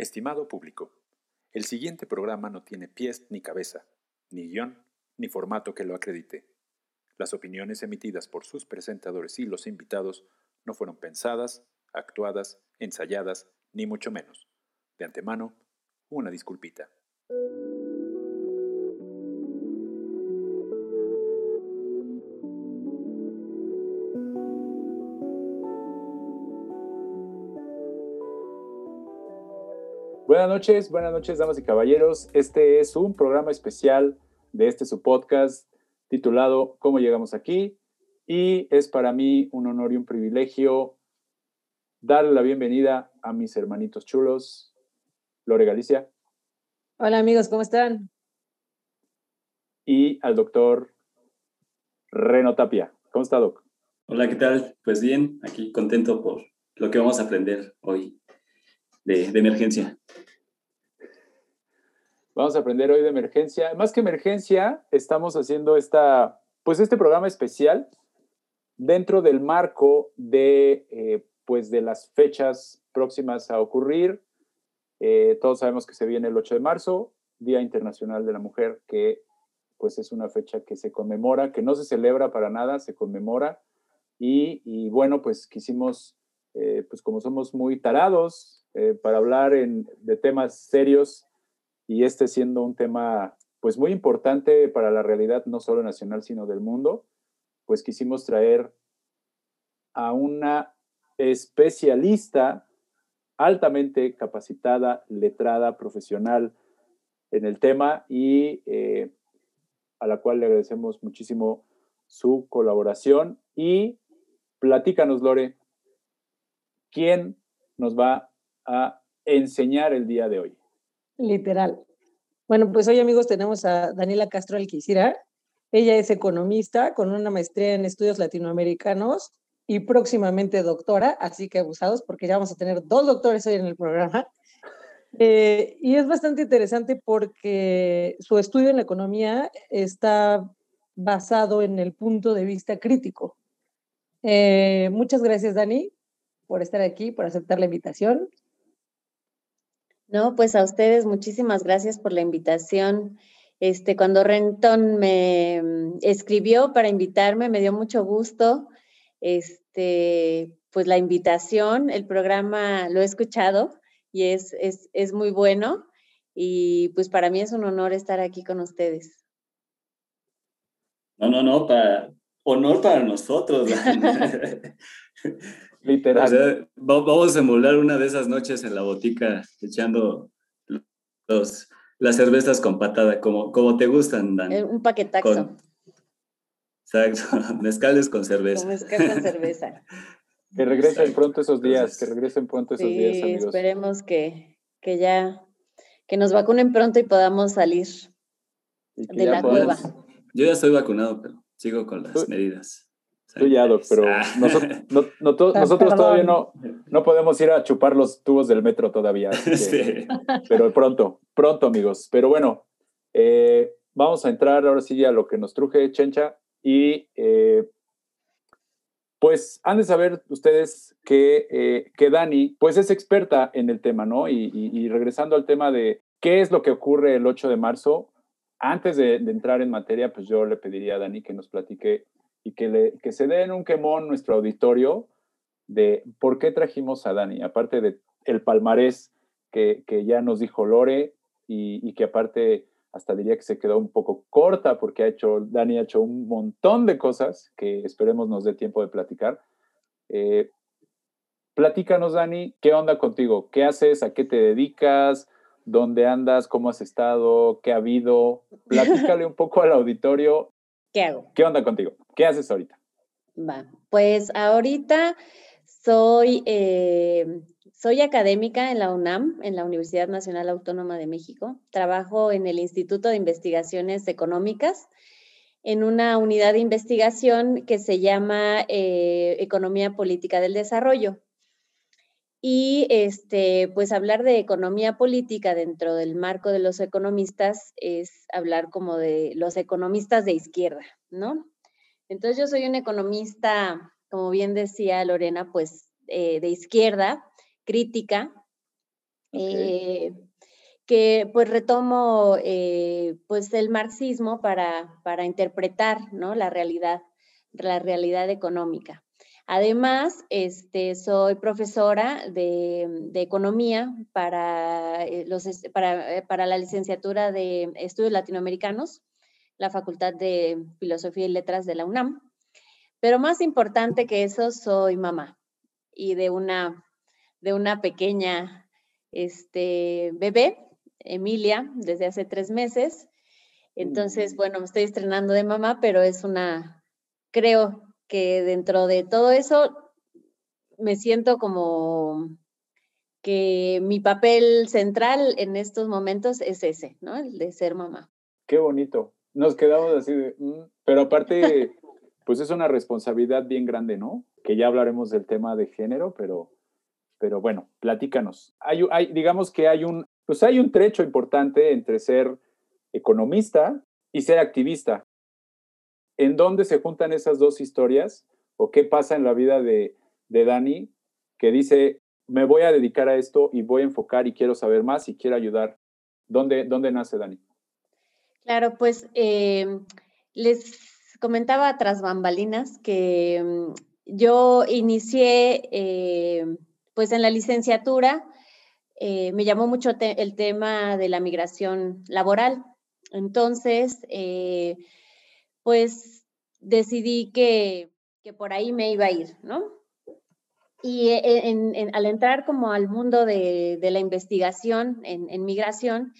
Estimado público, el siguiente programa no tiene pies ni cabeza, ni guion, ni formato que lo acredite. Las opiniones emitidas por sus presentadores y los invitados no fueron pensadas, actuadas, ensayadas, ni mucho menos. De antemano, una disculpita. Buenas noches, buenas noches, damas y caballeros. Este es un programa especial de este su podcast titulado ¿Cómo llegamos aquí? Y es para mí un honor y un privilegio darle la bienvenida a mis hermanitos chulos, Lore Galicia. Hola amigos, ¿cómo están? Y al doctor Reno Tapia. ¿Cómo está, Doc? Hola, ¿qué tal? Pues bien, aquí contento por lo que vamos a aprender hoy de, emergencia. Vamos a aprender hoy de emergencia. Más que emergencia, estamos haciendo esta, pues este programa especial dentro del marco de, eh, pues de las fechas próximas a ocurrir. Eh, todos sabemos que se viene el 8 de marzo, Día Internacional de la Mujer, que pues es una fecha que se conmemora, que no se celebra para nada, se conmemora. Y, y bueno, pues quisimos, eh, pues como somos muy tarados eh, para hablar de temas serios y este siendo un tema pues muy importante para la realidad no solo nacional sino del mundo, pues quisimos traer a una especialista altamente capacitada, letrada, profesional en el tema y eh, a la cual le agradecemos muchísimo su colaboración. Y platícanos, Lore, ¿quién nos va a enseñar el día de hoy? Literal. Bueno, pues hoy amigos tenemos a Daniela Castro Alquicira. Ella es economista con una maestría en estudios latinoamericanos y próximamente doctora, así que abusados porque ya vamos a tener dos doctores hoy en el programa. Eh, y es bastante interesante porque su estudio en la economía está basado en el punto de vista crítico. Eh, muchas gracias, Dani, por estar aquí, por aceptar la invitación. No, pues a ustedes muchísimas gracias por la invitación. Este, cuando Renton me mm, escribió para invitarme, me dio mucho gusto. Este, pues la invitación, el programa lo he escuchado y es, es, es muy bueno. Y pues para mí es un honor estar aquí con ustedes. No, no, no, para, honor para nosotros. Literal. vamos a emular una de esas noches en la botica echando los, las cervezas con patada, como, como te gustan, Dan. Eh, un paquetazo. exacto, mezcales con cerveza. Con mezcal con cerveza. que regresen pronto esos días, que regresen pronto esos días, amigos. esperemos que, que ya, que nos vacunen pronto y podamos salir de la cueva. Yo ya estoy vacunado, pero sigo con las medidas. Estoy ya, pero ah. nosotros, todavía no, no podemos ir a chupar los tubos del metro todavía. Pero pronto, pronto, amigos. Pero bueno, eh, vamos a entrar ahora sí a lo que nos truje Chencha. Y eh, pues han de saber ustedes que, eh, que Dani, pues es experta en el tema, ¿no? Y, regresando al tema de qué es lo que ocurre el 8 de marzo, antes de, de entrar en materia, pues yo le pediría a Dani que nos platique y que, le, que se den un quemón nuestro auditorio de por qué trajimos a Dani, aparte de el palmarés que, que ya nos dijo Lore y, y, que aparte hasta diría que se quedó un poco corta porque ha hecho, Dani ha hecho un montón de cosas que esperemos nos dé tiempo de platicar. Eh, platícanos, Dani, ¿qué onda contigo? ¿Qué haces? ¿A qué te dedicas? ¿Dónde andas? ¿Cómo has estado? ¿Qué ha habido? Platícale un poco al auditorio ¿Qué hago? ¿Qué onda contigo? ¿Qué haces ahorita? Va, pues ahorita soy, eh, soy académica en la UNAM, en la Universidad Nacional Autónoma de México. Trabajo en el Instituto de Investigaciones Económicas, en una unidad de investigación que se llama eh, Economía Política del Desarrollo. Y este, pues hablar de economía política dentro del marco de los economistas es hablar como de los economistas de izquierda, ¿no? Entonces yo soy un economista, como bien decía Lorena, pues eh, de izquierda, crítica, Eh, que pues retomo eh, pues el marxismo para, para interpretar ¿no? la realidad, la realidad económica. Además, este, soy profesora de, de economía para, los, para, para, la licenciatura de estudios latinoamericanos, la Facultad de Filosofía y Letras de la UNAM. Pero más importante que eso, soy mamá y de una, de una pequeña este, bebé Emilia desde hace tres meses. Entonces, bueno, me estoy estrenando de mamá, pero es una, creo que dentro de todo eso me siento como que mi papel central en estos momentos es ese, ¿no? El de ser mamá. Qué bonito. Nos quedamos así de, mm", pero aparte, pues es una responsabilidad bien grande, ¿no? Que ya hablaremos del tema de género, pero, pero bueno, platícanos. Hay, hay, digamos que hay un pues hay un trecho importante entre ser economista y ser activista. ¿En dónde se juntan esas dos historias? ¿O qué pasa en la vida de, Dani que dice, me voy a dedicar a esto y voy a enfocar y quiero saber más y quiero ayudar? ¿Dónde, dónde nace Dani? Claro, pues eh, les comentaba tras bambalinas que mm, yo inicié eh, pues en la licenciatura eh, me llamó mucho el tema de la migración laboral. Entonces, eh, pues decidí que, por ahí me iba a ir, ¿no? Y e, al entrar como al mundo de, la investigación en, migración,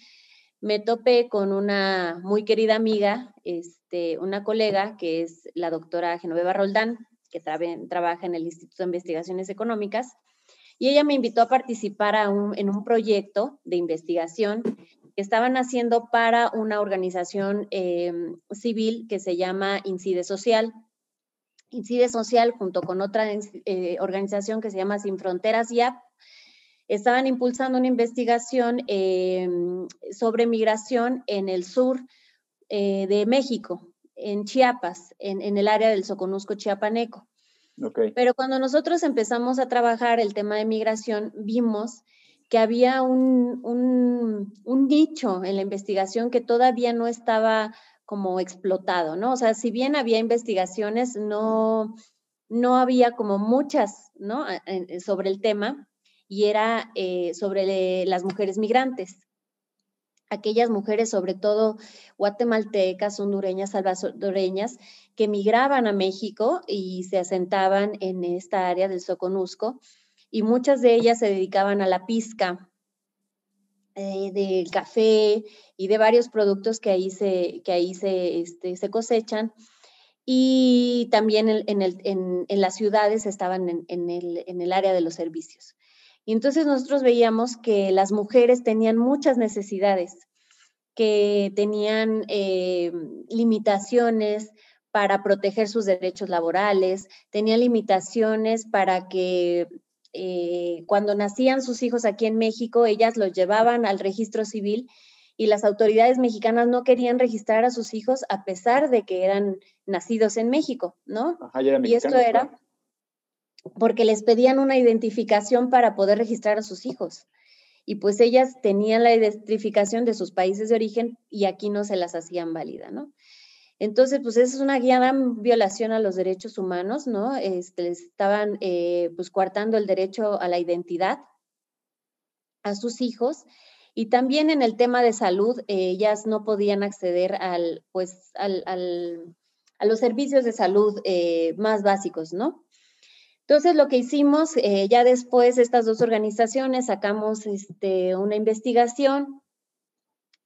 me topé con una muy querida amiga, este, una colega que es la doctora Genoveva Roldán, que trabaja en el Instituto de Investigaciones Económicas, y ella me invitó a participar en un proyecto de investigación que estaban haciendo para una organización em, civil que se llama Incide Social. Incide Social, junto con otra eh, organización que se llama Sin Fronteras YAP, estaban impulsando una investigación em, sobre migración en el sur eh, de México, en Chiapas, en, en, el área del Soconusco chiapaneco. Pero cuando nosotros empezamos a trabajar el tema de migración, vimos que había un, un, nicho en la investigación que todavía no estaba como explotado, ¿no? O sea, si bien había investigaciones, no, no había como muchas, ¿no? Sobre el tema y era eh, sobre las mujeres migrantes aquellas mujeres, sobre todo guatemaltecas, hondureñas, salvadoreñas, que migraban a México y se asentaban en esta área del Soconusco, y muchas de ellas se dedicaban a la pizca eh, del café y de varios productos que ahí se, que ahí se, este, se cosechan. Y también en, el, en, en las ciudades estaban el, en el área de los servicios. Y entonces nosotros veíamos que las mujeres tenían muchas necesidades, que tenían eh, limitaciones para proteger sus derechos laborales, tenían limitaciones para que eh, cuando nacían sus hijos aquí en México, ellas los llevaban al registro civil y las autoridades mexicanas no querían registrar a sus hijos a pesar de que eran nacidos en México, ¿no? y esto era porque les pedían una identificación para poder registrar a sus hijos. Y pues ellas tenían la identificación de sus países de origen y aquí no se las hacían válida, ¿no? Entonces, pues es una gran violación a los derechos humanos, ¿no? Este, les estaban eh, pues coartando el derecho a la identidad a sus hijos y también en el tema de salud, ellas no podían acceder al, pues, al, a los servicios de salud eh, más básicos, ¿no? Entonces, lo que hicimos, eh, ya después estas dos organizaciones sacamos este, una investigación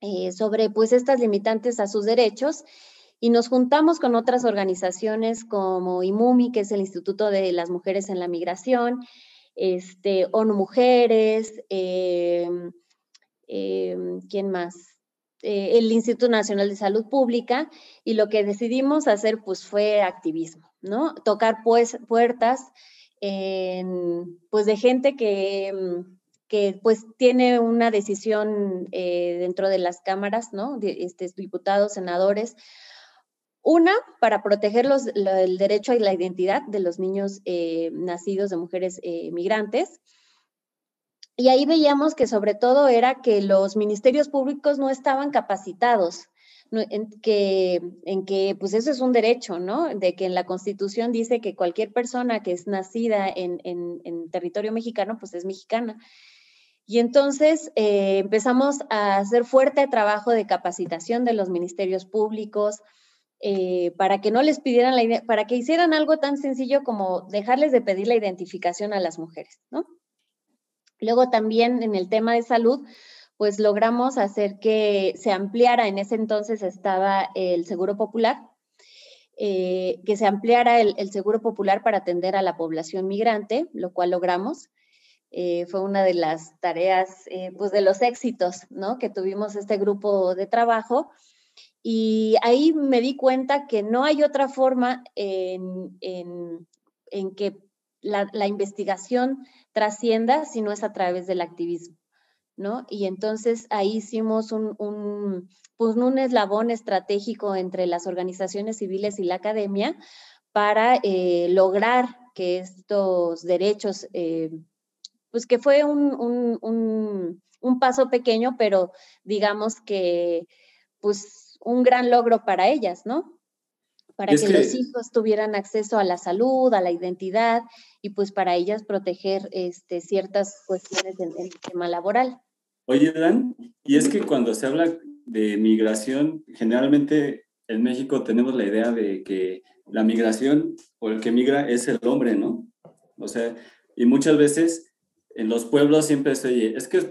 eh, sobre pues estas limitantes a sus derechos y nos juntamos con otras organizaciones como IMUMI, que es el Instituto de las Mujeres en la Migración, este, ONU Mujeres, em, em, ¿quién más? Eh, el Instituto Nacional de Salud Pública, y lo que decidimos hacer pues fue activismo, ¿no? Tocar pues puertas pues de gente que, mm, que pues tiene una decisión eh, dentro de las cámaras, ¿no? Este, diputados, senadores. Una, para proteger los, el derecho a la identidad de los niños eh, nacidos de mujeres eh, migrantes. y ahí veíamos que sobre todo era que los ministerios públicos no estaban capacitados, en que, en que pues eso es un derecho, ¿no? De que en la Constitución dice que cualquier persona que es nacida en, en, territorio mexicano, pues es mexicana. Y entonces eh, empezamos a hacer fuerte trabajo de capacitación de los ministerios públicos eh, para que no les pidieran la para que hicieran algo tan sencillo como dejarles de pedir la identificación a las mujeres, ¿no? Luego también en el tema de salud, pues logramos hacer que se ampliara, en ese entonces estaba el Seguro Popular, eh, que se ampliara el, Seguro Popular para atender a la población migrante, lo cual logramos. Eh, fue una de las tareas, eh, pues de los éxitos, ¿no? Que tuvimos este grupo de trabajo. Y ahí me di cuenta que no hay otra forma en, que la, investigación trascienda si no es a través del activismo. ¿No? Y entonces ahí hicimos un, un, pues un eslabón estratégico entre las organizaciones civiles y la academia para eh, lograr que estos derechos, eh, pues que fue un, un, paso pequeño, pero digamos que pues un gran logro para ellas, ¿no? Para que, los hijos tuvieran acceso a la salud, a la identidad y pues para ellas proteger este, ciertas cuestiones en el tema laboral. Oye, Dan, y es que cuando se habla de migración, generalmente en México tenemos la idea de que la migración o el que migra es el hombre, ¿no? O sea, y muchas veces en los pueblos siempre se oye, es que es,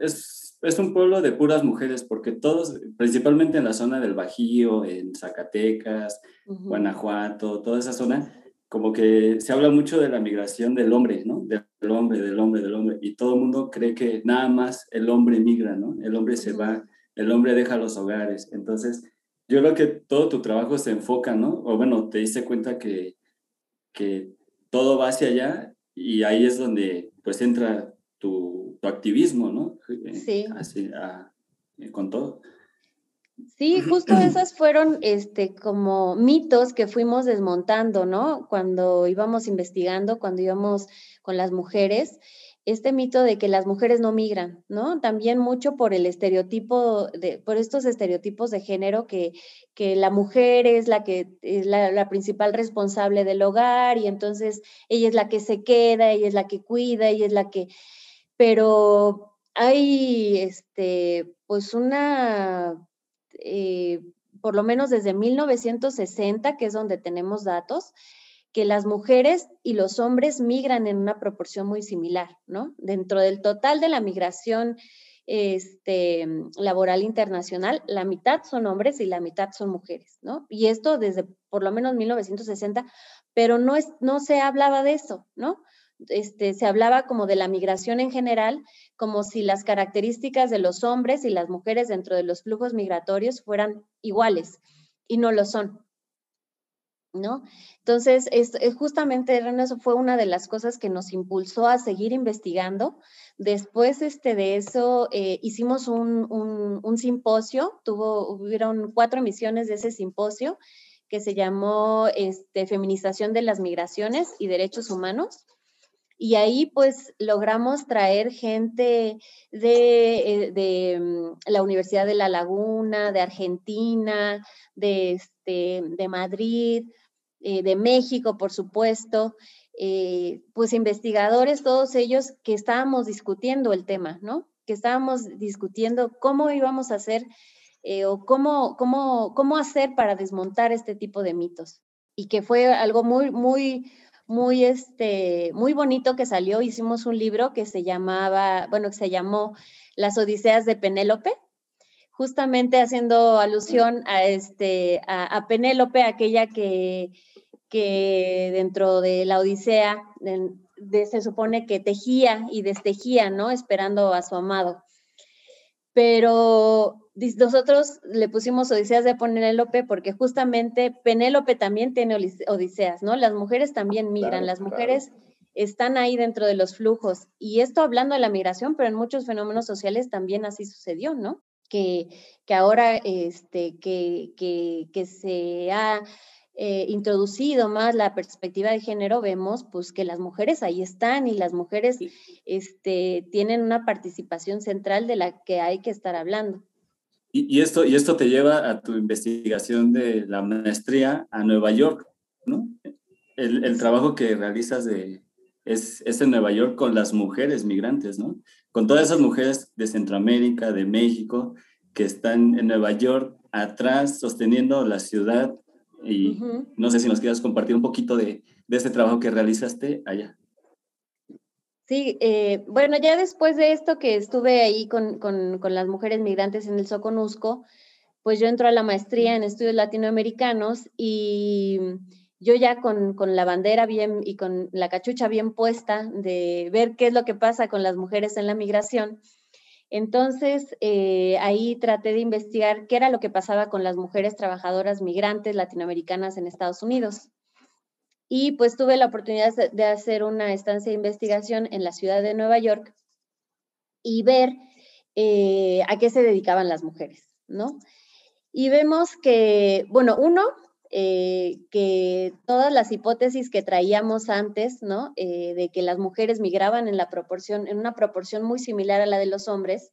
es, es un pueblo de puras mujeres, porque todos, principalmente en la zona del Bajío, en Zacatecas, Guanajuato, toda esa zona, como que se habla mucho de la migración del hombre, ¿no? Del hombre, del hombre, del hombre. Y todo el mundo cree que nada más el hombre migra, ¿no? El hombre se va, el hombre deja los hogares. Entonces, yo creo que todo tu trabajo se enfoca, ¿no? O bueno, te diste cuenta que, que todo va hacia allá y ahí es donde pues entra tu, tu activismo, ¿no? Sí. Así, con todo. Sí, justo esas fueron este, como mitos que fuimos desmontando, ¿no? Cuando íbamos investigando, cuando íbamos con las mujeres, este mito de que las mujeres no migran, ¿no? También mucho por el estereotipo, de, por estos estereotipos de género que, que la mujer es la que es la, la, principal responsable del hogar y entonces ella es la que se queda, ella es la que cuida, ella es la que, pero hay, este, pues una eh, por lo menos desde 1960, que es donde tenemos datos, que las mujeres y los hombres migran en una proporción muy similar, ¿no? Dentro del total de la migración este, laboral internacional, la mitad son hombres y la mitad son mujeres, ¿no? Y esto desde por lo menos 1960, pero no, es, no se hablaba de eso, ¿no? Este, se hablaba como de la migración en general, como si las características de los hombres y las mujeres dentro de los flujos migratorios fueran iguales y no lo son. ¿No? Entonces, es, justamente eso fue una de las cosas que nos impulsó a seguir investigando. Después este, de eso, eh, hicimos un, un, simposio, tuvo, hubieron cuatro emisiones de ese simposio que se llamó este, Feminización de las Migraciones y Derechos Humanos. Y ahí pues logramos traer gente de, eh, mm, la Universidad de La Laguna, de Argentina, de, este, de Madrid, eh, de México, por supuesto, eh, pues investigadores, todos ellos que estábamos discutiendo el tema, ¿no? Que estábamos discutiendo cómo íbamos a hacer o cómo, cómo, cómo hacer para desmontar este tipo de mitos. Y que fue algo muy, muy, muy, este, muy bonito que salió. Hicimos un libro que se llamaba, bueno, que se llamó Las Odiseas de Penélope, justamente haciendo alusión a, este, a, Penélope, aquella que, que dentro de la Odisea se supone que tejía y destejía, ¿no? Esperando a su amado. Pero nosotros le pusimos Odiseas de Penélope porque justamente Penélope también tiene Odiseas, ¿no? Las mujeres también migran, las mujeres están ahí dentro de los flujos. Y esto hablando de la migración, pero en muchos fenómenos sociales también así sucedió, ¿no? Que, que ahora este, que, que, que se ha eh, introducido más la perspectiva de género, vemos pues que las mujeres ahí están y las mujeres este, tienen una participación central de la que hay que estar hablando. Y, esto, y esto te lleva a tu investigación de la maestría a Nueva York, ¿no? El, el trabajo que realizas de, es, es, en Nueva York con las mujeres migrantes, ¿no? Con todas esas mujeres de Centroamérica, de México, que están en Nueva York atrás sosteniendo la ciudad y no sé si nos quieras compartir un poquito de, de ese trabajo que realizaste allá. Sí, eh, bueno, ya después de esto que estuve ahí con, con, con, las mujeres migrantes en el Soconusco, pues yo entro a la maestría en estudios latinoamericanos y yo ya con, con, la bandera bien y con la cachucha bien puesta de ver qué es lo que pasa con las mujeres en la migración, entonces, eh, ahí traté de investigar qué era lo que pasaba con las mujeres trabajadoras migrantes latinoamericanas en Estados Unidos. Y pues tuve la oportunidad de hacer una estancia de investigación en la ciudad de Nueva York y ver eh, a qué se dedicaban las mujeres, ¿no? Y vemos que, bueno, uno, eh, que todas las hipótesis que traíamos antes, ¿no? Eh, de que las mujeres migraban en la proporción, en una proporción muy similar a la de los hombres,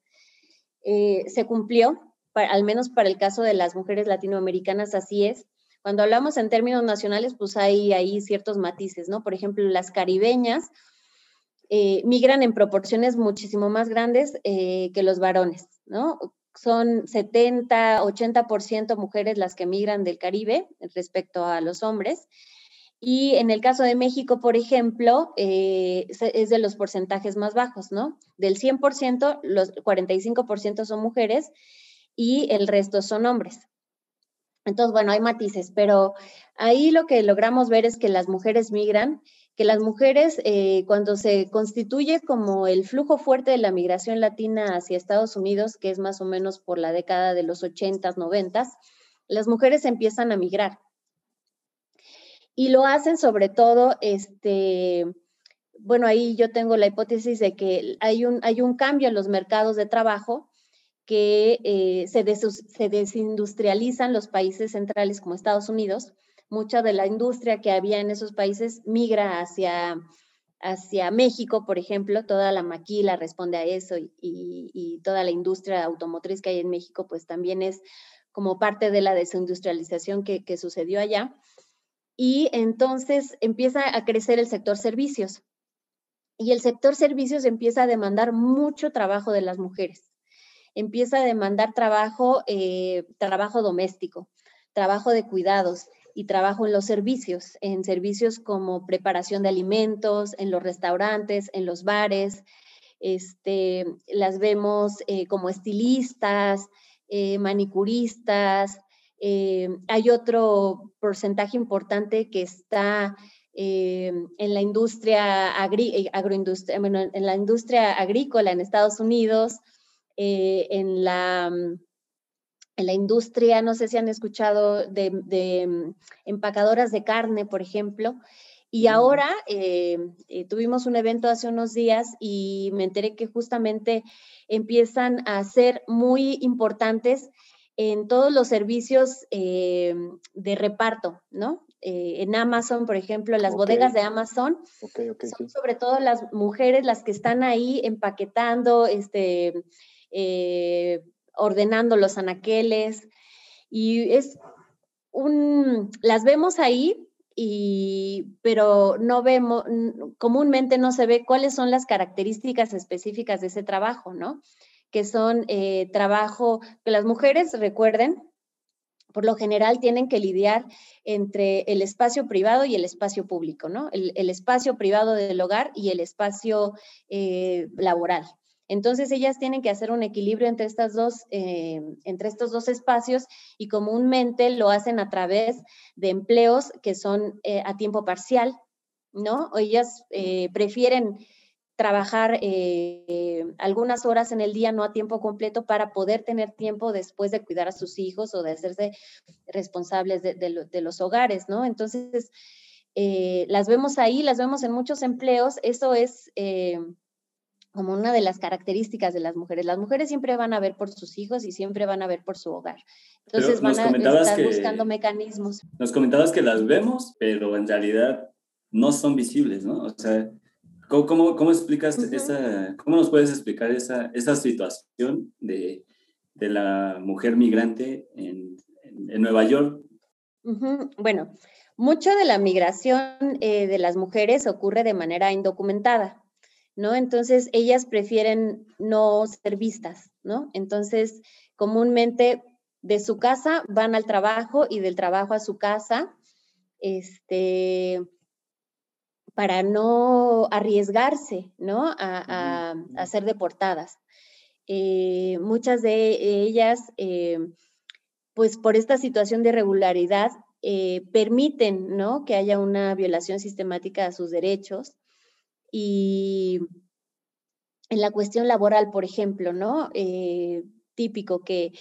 se cumplió, al menos para el caso de las mujeres latinoamericanas, así es. Cuando hablamos en términos nacionales, pues hay ahí ciertos matices, ¿no? Por ejemplo, las caribeñas migran en proporciones muchísimo más grandes que los varones, ¿no? son 70, 80% mujeres las que migran del Caribe respecto a los hombres. Y en el caso de México, por ejemplo, eh, es de los porcentajes más bajos, ¿no? Del 100%, los 45% son mujeres y el resto son hombres. Entonces, bueno, hay matices, pero ahí lo que logramos ver es que las mujeres migran que las mujeres, eh, cuando se constituye como el flujo fuerte de la migración latina hacia Estados Unidos, que es más o menos por la década de los 80s, 90 las mujeres empiezan a migrar. Y lo hacen sobre todo, este, bueno, ahí yo tengo la hipótesis de que hay un, hay un cambio en los mercados de trabajo que eh, se, desindustrializan los países centrales como Estados Unidos mucha de la industria que había en esos países migra hacia, hacia México, por ejemplo, toda la maquila responde a eso y, toda la industria automotriz que hay en México, pues también es como parte de la desindustrialización que sucedió allá. Y entonces empieza a crecer el sector servicios. Y el sector servicios empieza a demandar mucho trabajo de las mujeres. Empieza a demandar trabajo, eh, trabajo doméstico, trabajo de cuidados, y trabajo en los servicios, en servicios como preparación de alimentos, en los restaurantes, en los bares. Este, las vemos eh, como estilistas, eh, manicuristas. Hay otro porcentaje importante que está en la industria agroindustria, en la industria agrícola en Estados Unidos, en la en la industria, no sé si han escuchado de, mm, empacadoras de carne, por ejemplo. Y ahora eh, eh, tuvimos un evento hace unos días y me enteré que justamente empiezan a ser muy importantes en todos los servicios eh, de reparto, ¿no? en Amazon, por ejemplo, las bodegas de Amazon, son sobre todo las mujeres las que están ahí empaquetando, este, ordenando los anaqueles y es un, las vemos ahí, y, pero no vemos, comúnmente no se ve cuáles son las características específicas de ese trabajo, ¿no? Que son eh, trabajo, que las mujeres, recuerden, por lo general tienen que lidiar entre el espacio privado y el espacio público, ¿no? El, espacio privado del hogar y el espacio eh, laboral. Entonces ellas tienen que hacer un equilibrio entre, estas dos, eh, entre estos dos espacios y comúnmente lo hacen a través de empleos que son eh, a tiempo parcial, ¿no? Ellas eh, prefieren trabajar algunas horas en el día, no a tiempo completo, para poder tener tiempo después de cuidar a sus hijos o de hacerse responsables de, de los hogares, ¿no? Entonces, las vemos ahí, las vemos en muchos empleos, eso es como una de las características de las mujeres. Las mujeres siempre van a ver por sus hijos y siempre van a ver por su hogar. Entonces van a estar buscando mecanismos. Nos comentabas que las vemos, pero en realidad no son visibles, ¿no? O sea, ¿cómo, cómo, explicas esa, cómo nos puedes explicar esa, esa situación de, de la mujer migrante en, en, Nueva York? Bueno, mucho de la migración eh, de las mujeres ocurre de manera indocumentada. ¿No? Entonces, ellas prefieren no ser vistas, ¿no? Entonces, comúnmente de su casa van al trabajo y del trabajo a su casa, este, para no arriesgarse, ¿no? A, ser deportadas. Eh, muchas de ellas, eh, pues por esta situación de irregularidad, eh, permiten, ¿no? Que haya una violación sistemática a sus derechos y en la cuestión laboral, por ejemplo, ¿no? Eh, típico que,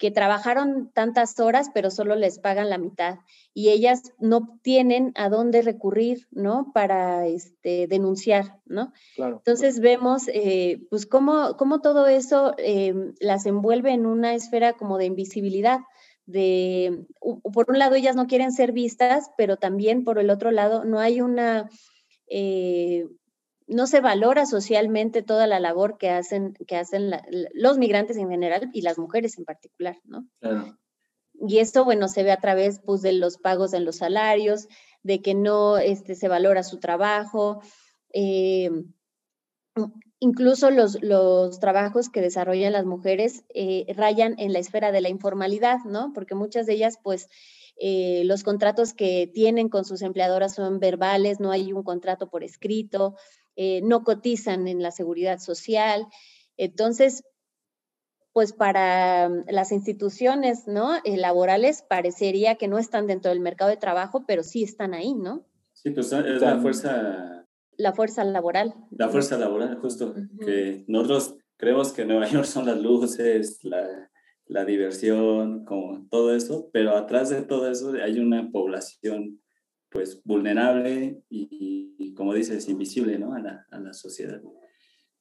que trabajaron tantas horas, pero solo les pagan la mitad y ellas no tienen a dónde recurrir, ¿no? Para este, denunciar, ¿no? Entonces vemos, eh, pues, cómo, cómo, todo eso eh, las envuelve en una esfera como de invisibilidad. De, por un lado, ellas no quieren ser vistas, pero también por el otro lado, no hay una, no se valora socialmente toda la labor que hacen, que hacen los migrantes en general y las mujeres en particular, ¿no? Y esto, bueno, se ve a través pues, de los pagos en los salarios, de que no este, se valora su trabajo, eh, incluso los, los, trabajos que desarrollan las mujeres eh, rayan en la esfera de la informalidad, ¿no? Porque muchas de ellas, pues, eh, los contratos que tienen con sus empleadoras son verbales, no hay un contrato por escrito, eh, no cotizan en la seguridad social. Entonces, pues para mm, las instituciones ¿no? Eh, laborales parecería que no están dentro del mercado de trabajo, pero sí están ahí, ¿no? Sí, pues es la fuerza... La fuerza laboral. La fuerza laboral, justo. Que nosotros creemos que Nueva York son las luces, la, la diversión, como todo eso, pero atrás de todo eso hay una población pues vulnerable y, como dices, invisible, ¿no? A la, a la sociedad.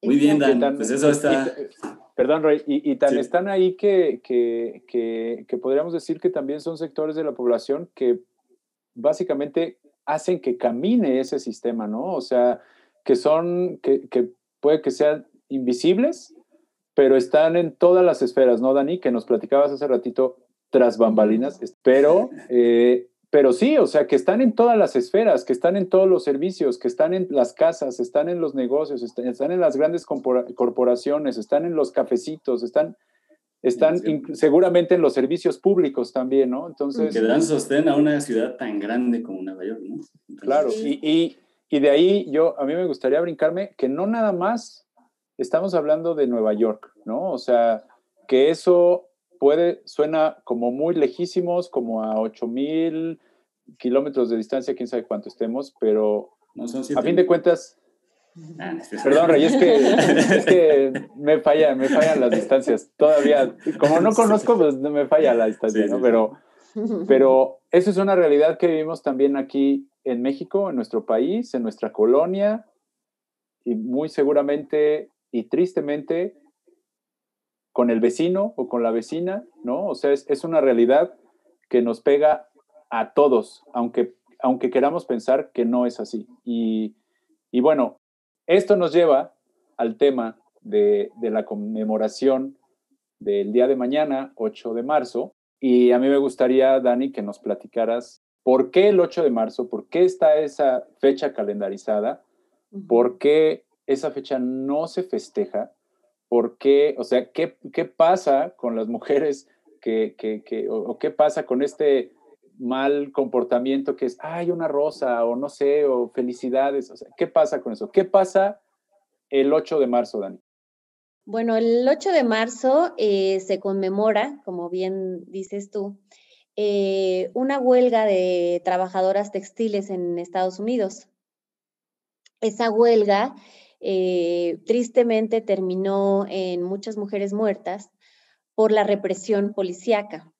Muy bien, Dan, pues eso está... perdón, Roy, y, tan están ahí que, que, que, que, podríamos decir que también son sectores de la población que básicamente hacen que camine ese sistema, ¿no? O sea, que son, que, que puede que sean invisibles, pero están en todas las esferas, ¿no, Dani? Que nos platicabas hace ratito tras bambalinas, pero eh, pero sí, o sea, que están en todas las esferas, que están en todos los servicios, que están en las casas, están en los negocios, están, en las grandes corporaciones, están en los cafecitos, están, están seguramente en los servicios públicos también, ¿no? Entonces... Que dan sostén a una ciudad tan grande como Nueva York, ¿no? claro, y, y de ahí yo, a mí me gustaría brincarme que no nada más estamos hablando de Nueva York, ¿no? O sea, que eso puede, suena como muy lejísimos, como a 8000 kilómetros de distancia, quién sabe cuánto estemos, pero a fin de cuentas, ah, Perdón, Rey, es que, me, falla, me fallan las distancias. Todavía, como no conozco, pues no me falla la distancia, ¿no? Pero, pero eso es una realidad que vivimos también aquí en México, en nuestro país, en nuestra colonia, y muy seguramente y tristemente con el vecino o con la vecina, ¿no? O sea, es, una realidad que nos pega a todos, aunque, aunque queramos pensar que no es así. Y, bueno, esto nos lleva al tema de, de, la conmemoración del día de mañana, 8 de marzo. Y a mí me gustaría, Dani, que nos platicaras por qué el 8 de marzo, por qué está esa fecha calendarizada, por qué esa fecha no se festeja ¿por qué? O sea, ¿qué, qué pasa con las mujeres que, que, que o, qué pasa con este mal comportamiento que es, ay, una rosa, o no sé, o felicidades? ¿qué pasa con eso? ¿Qué pasa el 8 de marzo, Dani? Bueno, el 8 de marzo eh, se conmemora, como bien dices tú, eh, una huelga de trabajadoras textiles en Estados Unidos. Esa huelga eh, tristemente terminó en muchas mujeres muertas por la represión policíaca.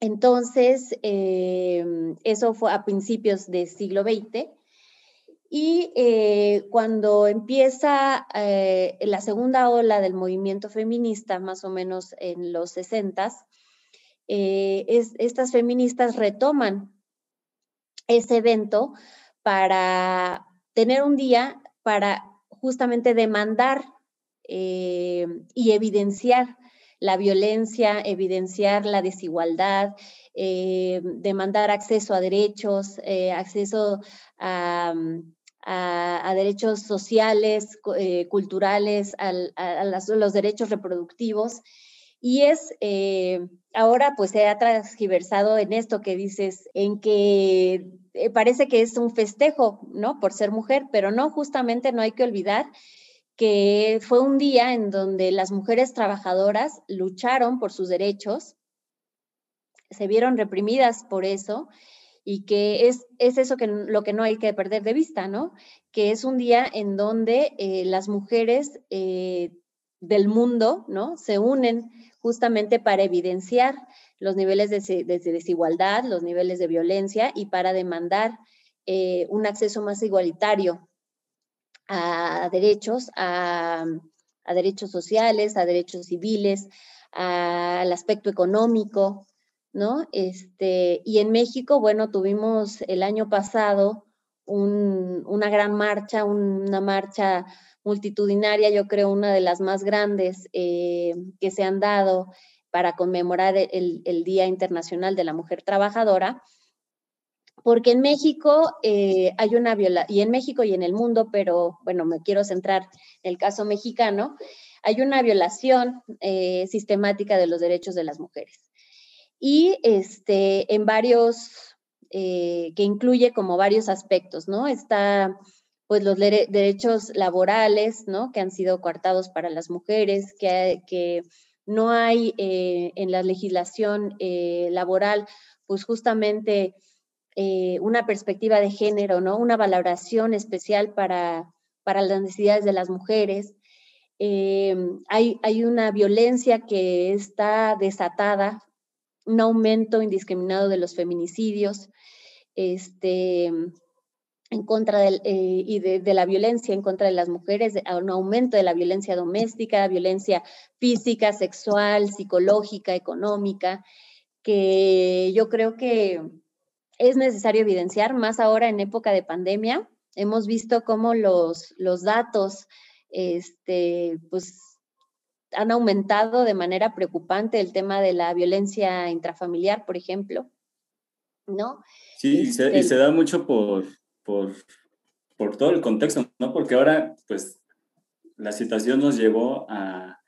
Entonces, em, eso fue a principios del siglo XX Y eh, cuando empieza eh, la segunda ola del movimiento feminista, más o menos en los 60, eh, estas feministas retoman ese evento para tener un día para justamente demandar y evidenciar la violencia, evidenciar la desigualdad, demandar acceso a derechos, acceso a, a, derechos sociales, eh, culturales, a, los derechos reproductivos. Y es, eh, ahora pues se ha transgiversado en esto que dices, en que eh, parece que es un festejo, ¿no? Por ser mujer, pero no, justamente no hay que olvidar que fue un día en donde las mujeres trabajadoras lucharon por sus derechos, se vieron reprimidas por eso y que es, es eso que lo que no hay que perder de vista, ¿no? Que es un día en donde eh, las mujeres eh, del mundo, ¿no? Se unen justamente para evidenciar los niveles de, desigualdad, los niveles de violencia y para demandar eh, un acceso más igualitario a derechos, a, derechos sociales, a derechos civiles, al aspecto económico, ¿no? Este, y en México, bueno, tuvimos el año pasado una gran marcha, una marcha multitudinaria, yo creo una de las más grandes eh, que se han dado para conmemorar el, Día Internacional de la Mujer Trabajadora, porque en México eh, hay una viola y en México y en el mundo, pero bueno, me quiero centrar en el caso mexicano, hay una violación eh, sistemática de los derechos de las mujeres y este, en varios, que incluye como varios aspectos, ¿no? Está pues los derechos laborales, ¿no? Que han sido coartados para las mujeres, que, no hay eh, en la legislación eh, laboral, pues justamente una perspectiva de género, ¿no? Una valoración especial para, para las necesidades de las mujeres. hay, hay, una violencia que está desatada un aumento indiscriminado de los feminicidios, este, en contra del, eh, y de, la violencia en contra de las mujeres, un aumento de la violencia doméstica, violencia física, sexual, psicológica, económica, que yo creo que es necesario evidenciar, más ahora en época de pandemia. Hemos visto cómo los, los datos este, pues, han aumentado de manera preocupante el tema de la violencia intrafamiliar, por ejemplo, ¿no? Sí, y se, este da mucho por, por, por, todo el contexto, ¿no? Porque ahora, pues, la situación nos llevó a,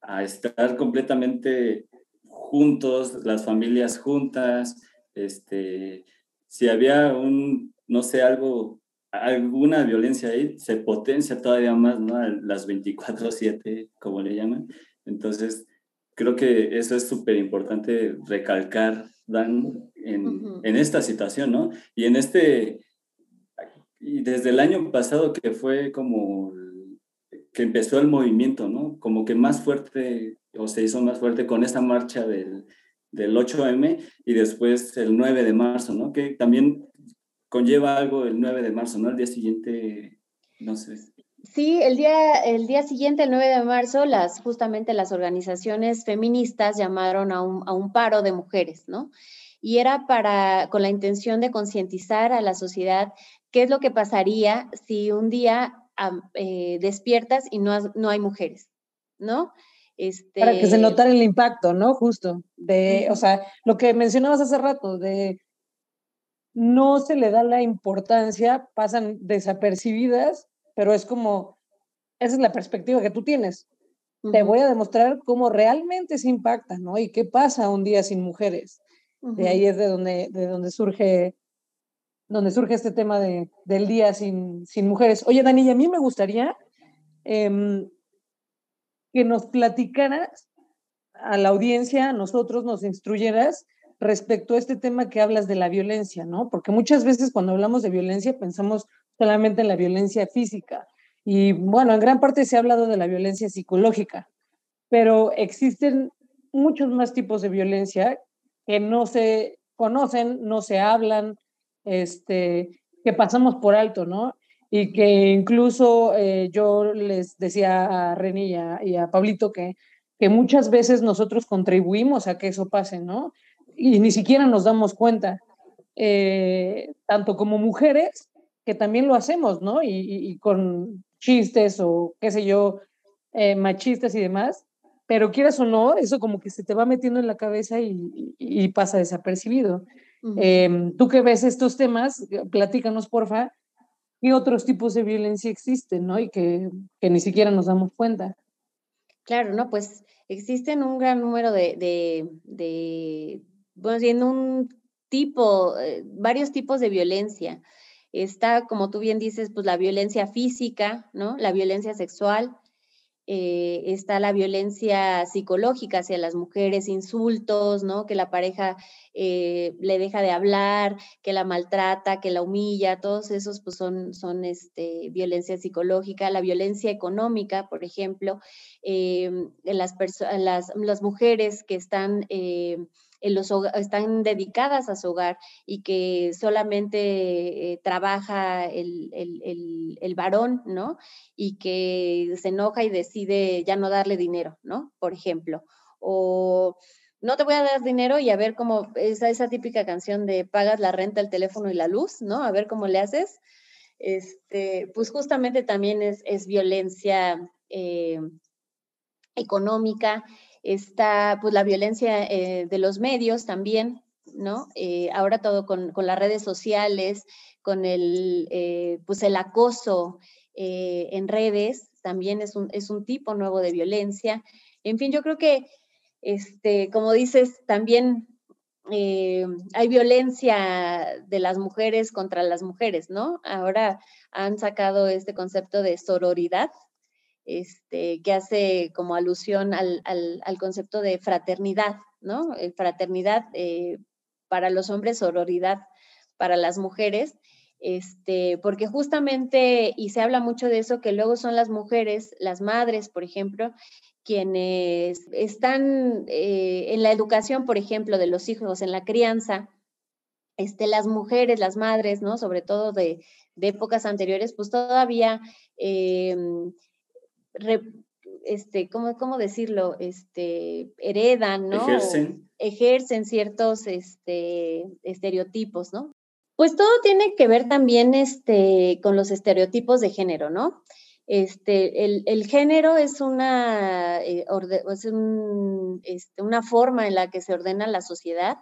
a estar completamente juntos, las familias juntas, este, si había un, no sé, algo alguna violencia ahí se potencia todavía más, ¿no? Las 24/7, como le llaman. Entonces, creo que eso es súper importante recalcar, Dan, en, en, esta situación, ¿no? Y en este, y desde el año pasado que fue como que empezó el movimiento, ¿no? Como que más fuerte, o se hizo más fuerte con esta marcha del, del 8M y después el 9 de marzo, ¿no? Que también conlleva algo el 9 de marzo, ¿no? El día siguiente, no sé. Sí, el día, el día siguiente, el 9 de marzo, las, justamente las organizaciones feministas llamaron a un, a un paro de mujeres, ¿no? Y era para, con la intención de concientizar a la sociedad qué es lo que pasaría si un día eh, despiertas y no, no hay mujeres, ¿no? Este... Para que se notara el impacto, ¿no? Justo, de, o sea, lo que mencionabas hace rato, de no se le da la importancia, pasan desapercibidas, pero es como, esa es la perspectiva que tú tienes. Te voy a demostrar cómo realmente se impacta, ¿no? Y qué pasa un día sin mujeres. De ahí es de donde, de donde surge donde surge este tema de, del día sin, sin mujeres. Oye, Dani, a mí me gustaría em, que nos platicaras a la audiencia, a nosotros, nos instruyeras respecto a este tema que hablas de la violencia, ¿no? Porque muchas veces cuando hablamos de violencia pensamos solamente en la violencia física. Y bueno, en gran parte se ha hablado de la violencia psicológica, pero existen muchos más tipos de violencia que no se conocen, no se hablan, este, que pasamos por alto, ¿no? y que incluso eh, yo les decía a Reni y a, Pablito que, que muchas veces nosotros contribuimos a que eso pase, ¿no? Y ni siquiera nos damos cuenta, eh, tanto como mujeres, que también lo hacemos, ¿no? Y, y con chistes o qué sé yo, eh, machistas y demás, pero quieras o no, eso como que se te va metiendo en la cabeza y, y pasa desapercibido. eh, Tú que ves estos temas, platícanos, porfa, qué otros tipos de violencia existen, ¿no? Y que, que ni siquiera nos damos cuenta. Claro, no, pues existen un gran número de, de, de bueno, siendo un tipo, eh, varios tipos de violencia. Está, como tú bien dices, pues la violencia física, ¿no? La violencia sexual, eh, está la violencia psicológica hacia las mujeres, insultos, ¿no? Que la pareja eh, le deja de hablar, que la maltrata, que la humilla, todos esos pues son, son este, violencia psicológica, la violencia económica, por ejemplo, eh, las, las, las, mujeres que están están dedicadas a su hogar y que solamente eh, trabaja el, el, el, varón, ¿no? Y que se enoja y decide ya no darle dinero, ¿no? Por ejemplo. O no te voy a dar dinero y a ver cómo, esa, esa típica canción de pagas la renta, el teléfono y la luz, ¿no? A ver cómo le haces. Este, pues justamente también es, es violencia eh, económica está pues la violencia eh, de los medios también, ¿no? Eh, ahora todo con, con, las redes sociales, con el, eh, pues el acoso en redes, también es un, es un tipo nuevo de violencia. En fin, yo creo que, este, como dices, también hay violencia de las mujeres contra las mujeres, ¿no? Ahora han sacado este concepto de sororidad, este, que hace como alusión al, concepto de fraternidad, ¿no? Eh, fraternidad eh, para los hombres, sororidad para las mujeres, este, porque justamente, y se habla mucho de eso, que luego son las mujeres, las madres, por ejemplo, quienes están eh, en la educación, por ejemplo, de los hijos, en la crianza, este, las mujeres, las madres, ¿no? Sobre todo de, épocas anteriores, pues todavía em, este, ¿cómo, ¿cómo, decirlo? Este, heredan, ¿no? Ejercen. ejercen ciertos este, estereotipos, ¿no? Pues todo tiene que ver también este, con los estereotipos de género, ¿no? Este, el, el género es una, eh, es un, este, una forma en la que se ordena la sociedad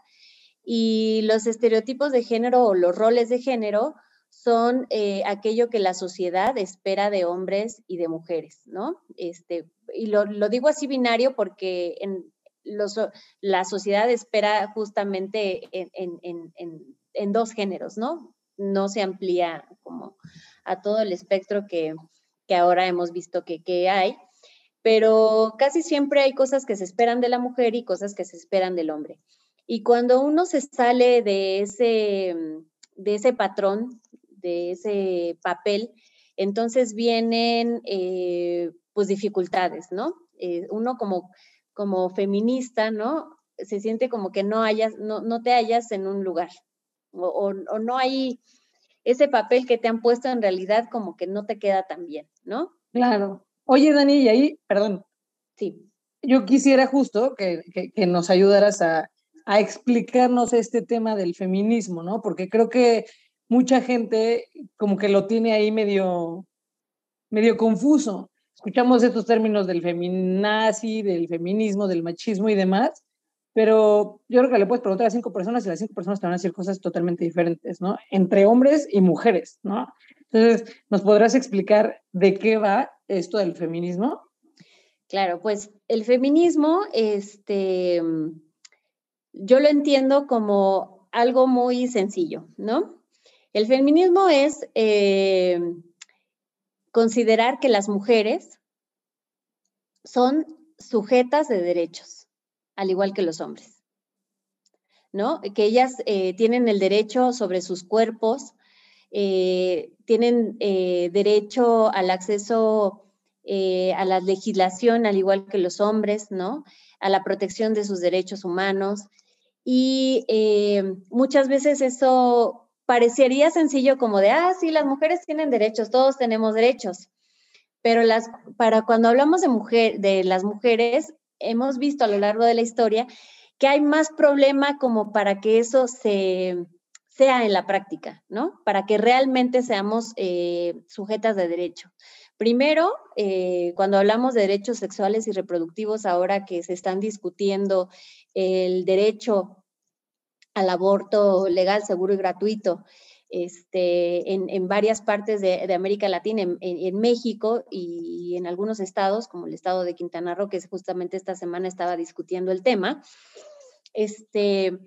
y los estereotipos de género o los roles de género son eh, aquello que la sociedad espera de hombres y de mujeres, ¿no? Este, y lo, digo así binario porque en los, la sociedad espera justamente en, dos géneros, ¿no? No se amplía como a todo el espectro que, ahora hemos visto que, que hay, pero casi siempre hay cosas que se esperan de la mujer y cosas que se esperan del hombre. Y cuando uno se sale de ese, de ese patrón de ese papel, entonces vienen eh, pues dificultades, ¿no? Eh, uno como, como feminista, ¿no? Se siente como que no, hayas, no, no te hallas en un lugar o, no hay ese papel que te han puesto en realidad como que no te queda tan bien, ¿no? Claro. Oye, Dani, y ahí, perdón. Sí. Yo quisiera justo que, que, nos ayudaras a, a, explicarnos este tema del feminismo, ¿no? Porque creo que mucha gente como que lo tiene ahí medio, medio confuso. Escuchamos estos términos del feminazi, del feminismo, del machismo y demás, pero yo creo que le puedes preguntar a cinco personas y las cinco personas te van a decir cosas totalmente diferentes, ¿no? Entre hombres y mujeres, ¿no? Entonces, ¿nos podrás explicar de qué va esto del feminismo? Claro, pues el feminismo, este, yo lo entiendo como algo muy sencillo, ¿no? El feminismo es eh, considerar que las mujeres son sujetas de derechos, al igual que los hombres, ¿no? Que ellas eh, tienen el derecho sobre sus cuerpos, eh, tienen derecho al acceso a la legislación, al igual que los hombres, ¿no? A la protección de sus derechos humanos. Y muchas veces eso parecería sencillo como de, ah, sí, las mujeres tienen derechos, todos tenemos derechos. Pero las, para cuando hablamos de, mujer, de las mujeres, hemos visto a lo largo de la historia que hay más problema como para que eso se, sea en la práctica, ¿no? Para que realmente seamos eh, sujetas de derecho. Primero, eh, cuando hablamos de derechos sexuales y reproductivos, ahora que se están discutiendo el derecho al aborto legal, seguro y gratuito, este, en, varias partes de, América Latina, en, México y en algunos estados, como el estado de Quintana Roo, que justamente esta semana estaba discutiendo el tema. Este,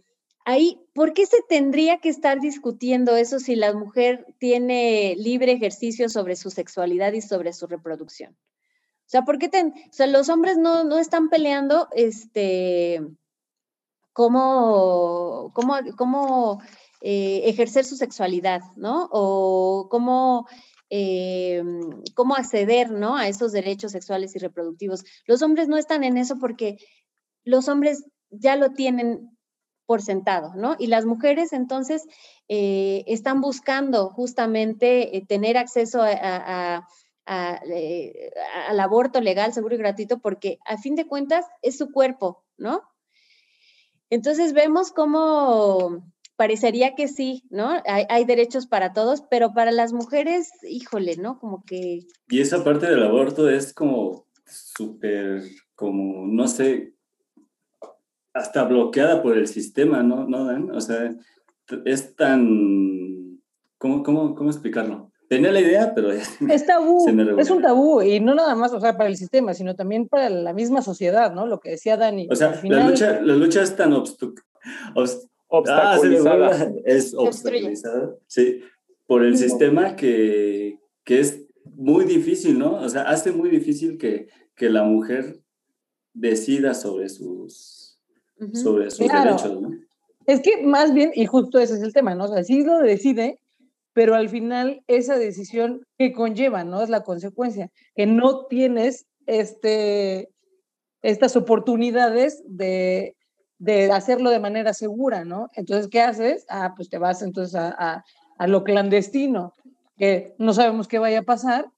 ahí, ¿por qué se tendría que estar discutiendo eso si la mujer tiene libre ejercicio sobre su sexualidad y sobre su reproducción? O sea, ¿por qué o sea, los hombres no, no están peleando este, cómo, cómo, cómo eh, ejercer su sexualidad, ¿no? O cómo, eh, cómo acceder, ¿no? A esos derechos sexuales y reproductivos. Los hombres no están en eso porque los hombres ya lo tienen por sentado, ¿no? Y las mujeres entonces eh, están buscando justamente tener acceso al aborto legal, seguro y gratuito, porque a fin de cuentas es su cuerpo, ¿no? Entonces vemos cómo parecería que sí, ¿no? Hay, derechos para todos, pero para las mujeres, híjole, ¿no? Como que... Y esa parte del aborto es como súper, como, no sé, hasta bloqueada por el sistema, ¿no? ¿No, Dan? O sea, es tan... ¿Cómo, cómo, cómo explicarlo? Tenía la idea, pero... Es tabú, es un tabú, y no nada más, o sea, para el sistema, sino también para la misma sociedad, ¿no? Lo que decía Dani. O sea, la, lucha, la lucha es tan obstaculizada. Ah, es obstaculizada, sí, por el sistema que, que, es muy difícil, ¿no? O sea, hace muy difícil que, que la mujer decida sobre sus, sobre sus derechos, ¿no? Es que más bien, y justo ese es el tema, ¿no? O sea, sí lo decide, pero al final esa decisión que conlleva, ¿no? Es la consecuencia, que no tienes este, estas oportunidades de, de hacerlo de manera segura, ¿no? Entonces, ¿qué haces? Ah, pues te vas entonces a, a, lo clandestino, que no sabemos qué vaya a pasar,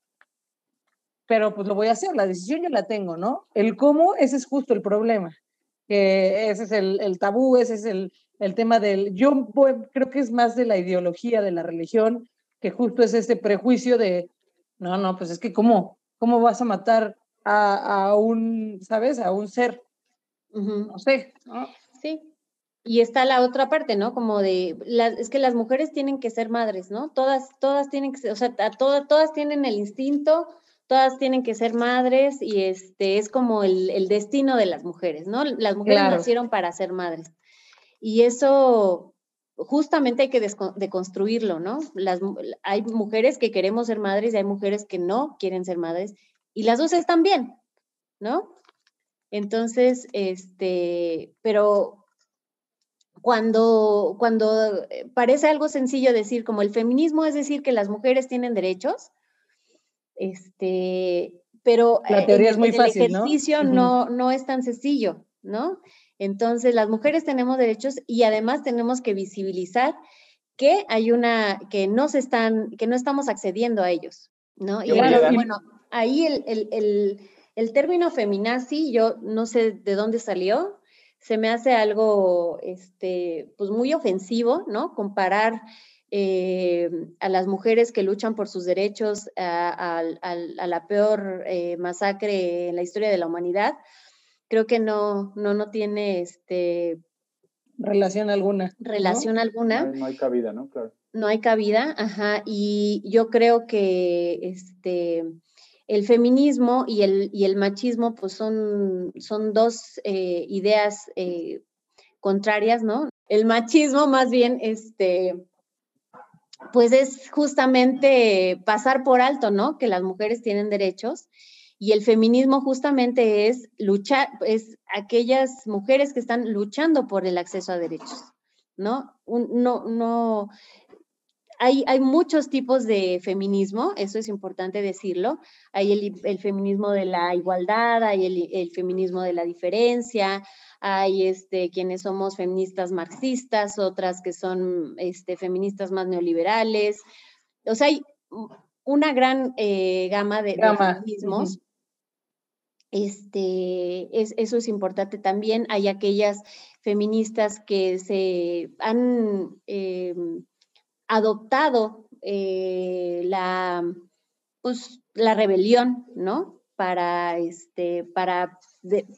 pero pues lo voy a hacer, la decisión yo la tengo, ¿no? El cómo, ese es justo el problema, que ese es el, el tabú, ese es el, el tema del, yo creo que es más de la ideología de la religión, que justo es este prejuicio de, no, no, pues es que cómo, cómo vas a matar a, a un, ¿sabes? A un ser. No sé. Sí. Y está la otra parte, ¿no? Como de, es que las mujeres tienen que ser madres, ¿no? Todas, todas tienen que ser, o sea, todas, todas tienen el instinto, todas tienen que ser madres y este es como el, el destino de las mujeres, ¿no? Las mujeres nacieron para ser madres. Y eso justamente hay que deconstruirlo, ¿no? Las, hay mujeres que queremos ser madres y hay mujeres que no quieren ser madres y las dos están bien, ¿no? Entonces, este, pero cuando, cuando eh, parece algo sencillo decir como el feminismo es decir que las mujeres tienen derechos, este, pero la teoría es muy fácil, el ejercicio ¿no? no, no es tan sencillo, ¿no? Entonces, las mujeres tenemos derechos y además tenemos que visibilizar que hay una, que no se están, que no estamos accediendo a ellos, ¿no? Y bueno, ahí el, término feminazi, yo no sé de dónde salió, se me hace algo, este, pues muy ofensivo, ¿no? Comparar eh, a las mujeres que luchan por sus derechos a, la peor eh, masacre en la historia de la humanidad creo que no, no, no tiene este relación alguna. Relación alguna. No hay, cabida, ¿no? Claro. No hay cabida, ajá. Y yo creo que este el feminismo y el, y el machismo, pues son, son dos eh, ideas eh, contrarias, ¿no? El machismo más bien, este, pues es justamente pasar por alto, ¿no? Que las mujeres tienen derechos y el feminismo justamente es luchar, es aquellas mujeres que están luchando por el acceso a derechos, ¿no? no, no, hay, hay, muchos tipos de feminismo, eso es importante decirlo. Hay el, feminismo de la igualdad, hay el, feminismo de la diferencia, hay este, quienes somos feministas marxistas, otras que son este, feministas más neoliberales. O sea, hay una gran eh, gama de, feminismos. Este, es, eso es importante también. Hay aquellas feministas que se han em, adoptado eh, la, pues, la rebelión, ¿no? Para, este, para,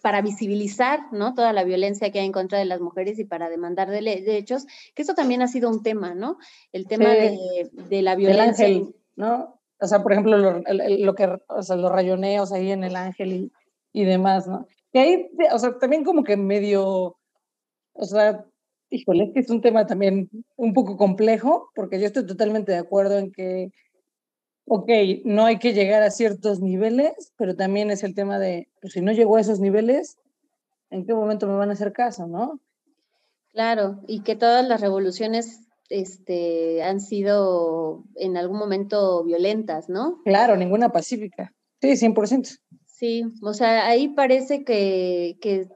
para visibilizar, ¿no? Toda la violencia que hay en contra de las mujeres y para demandar de derechos, que eso también ha sido un tema, ¿no? El tema de, la violencia. ¿no? O sea, por ejemplo, lo, lo que, o sea, los rayoneos ahí en el ángel y, y demás, ¿no? Y ahí, o sea, también como que medio, o sea, híjole, es que es un tema también un poco complejo, porque yo estoy totalmente de acuerdo en que, ok, no hay que llegar a ciertos niveles, pero también es el tema de, pues si no llego a esos niveles, ¿en qué momento me van a hacer caso, no? Claro, y que todas las revoluciones este, han sido en algún momento violentas, ¿no? Claro, ninguna pacífica. Sí, 100%. Sí, o sea, ahí parece que, que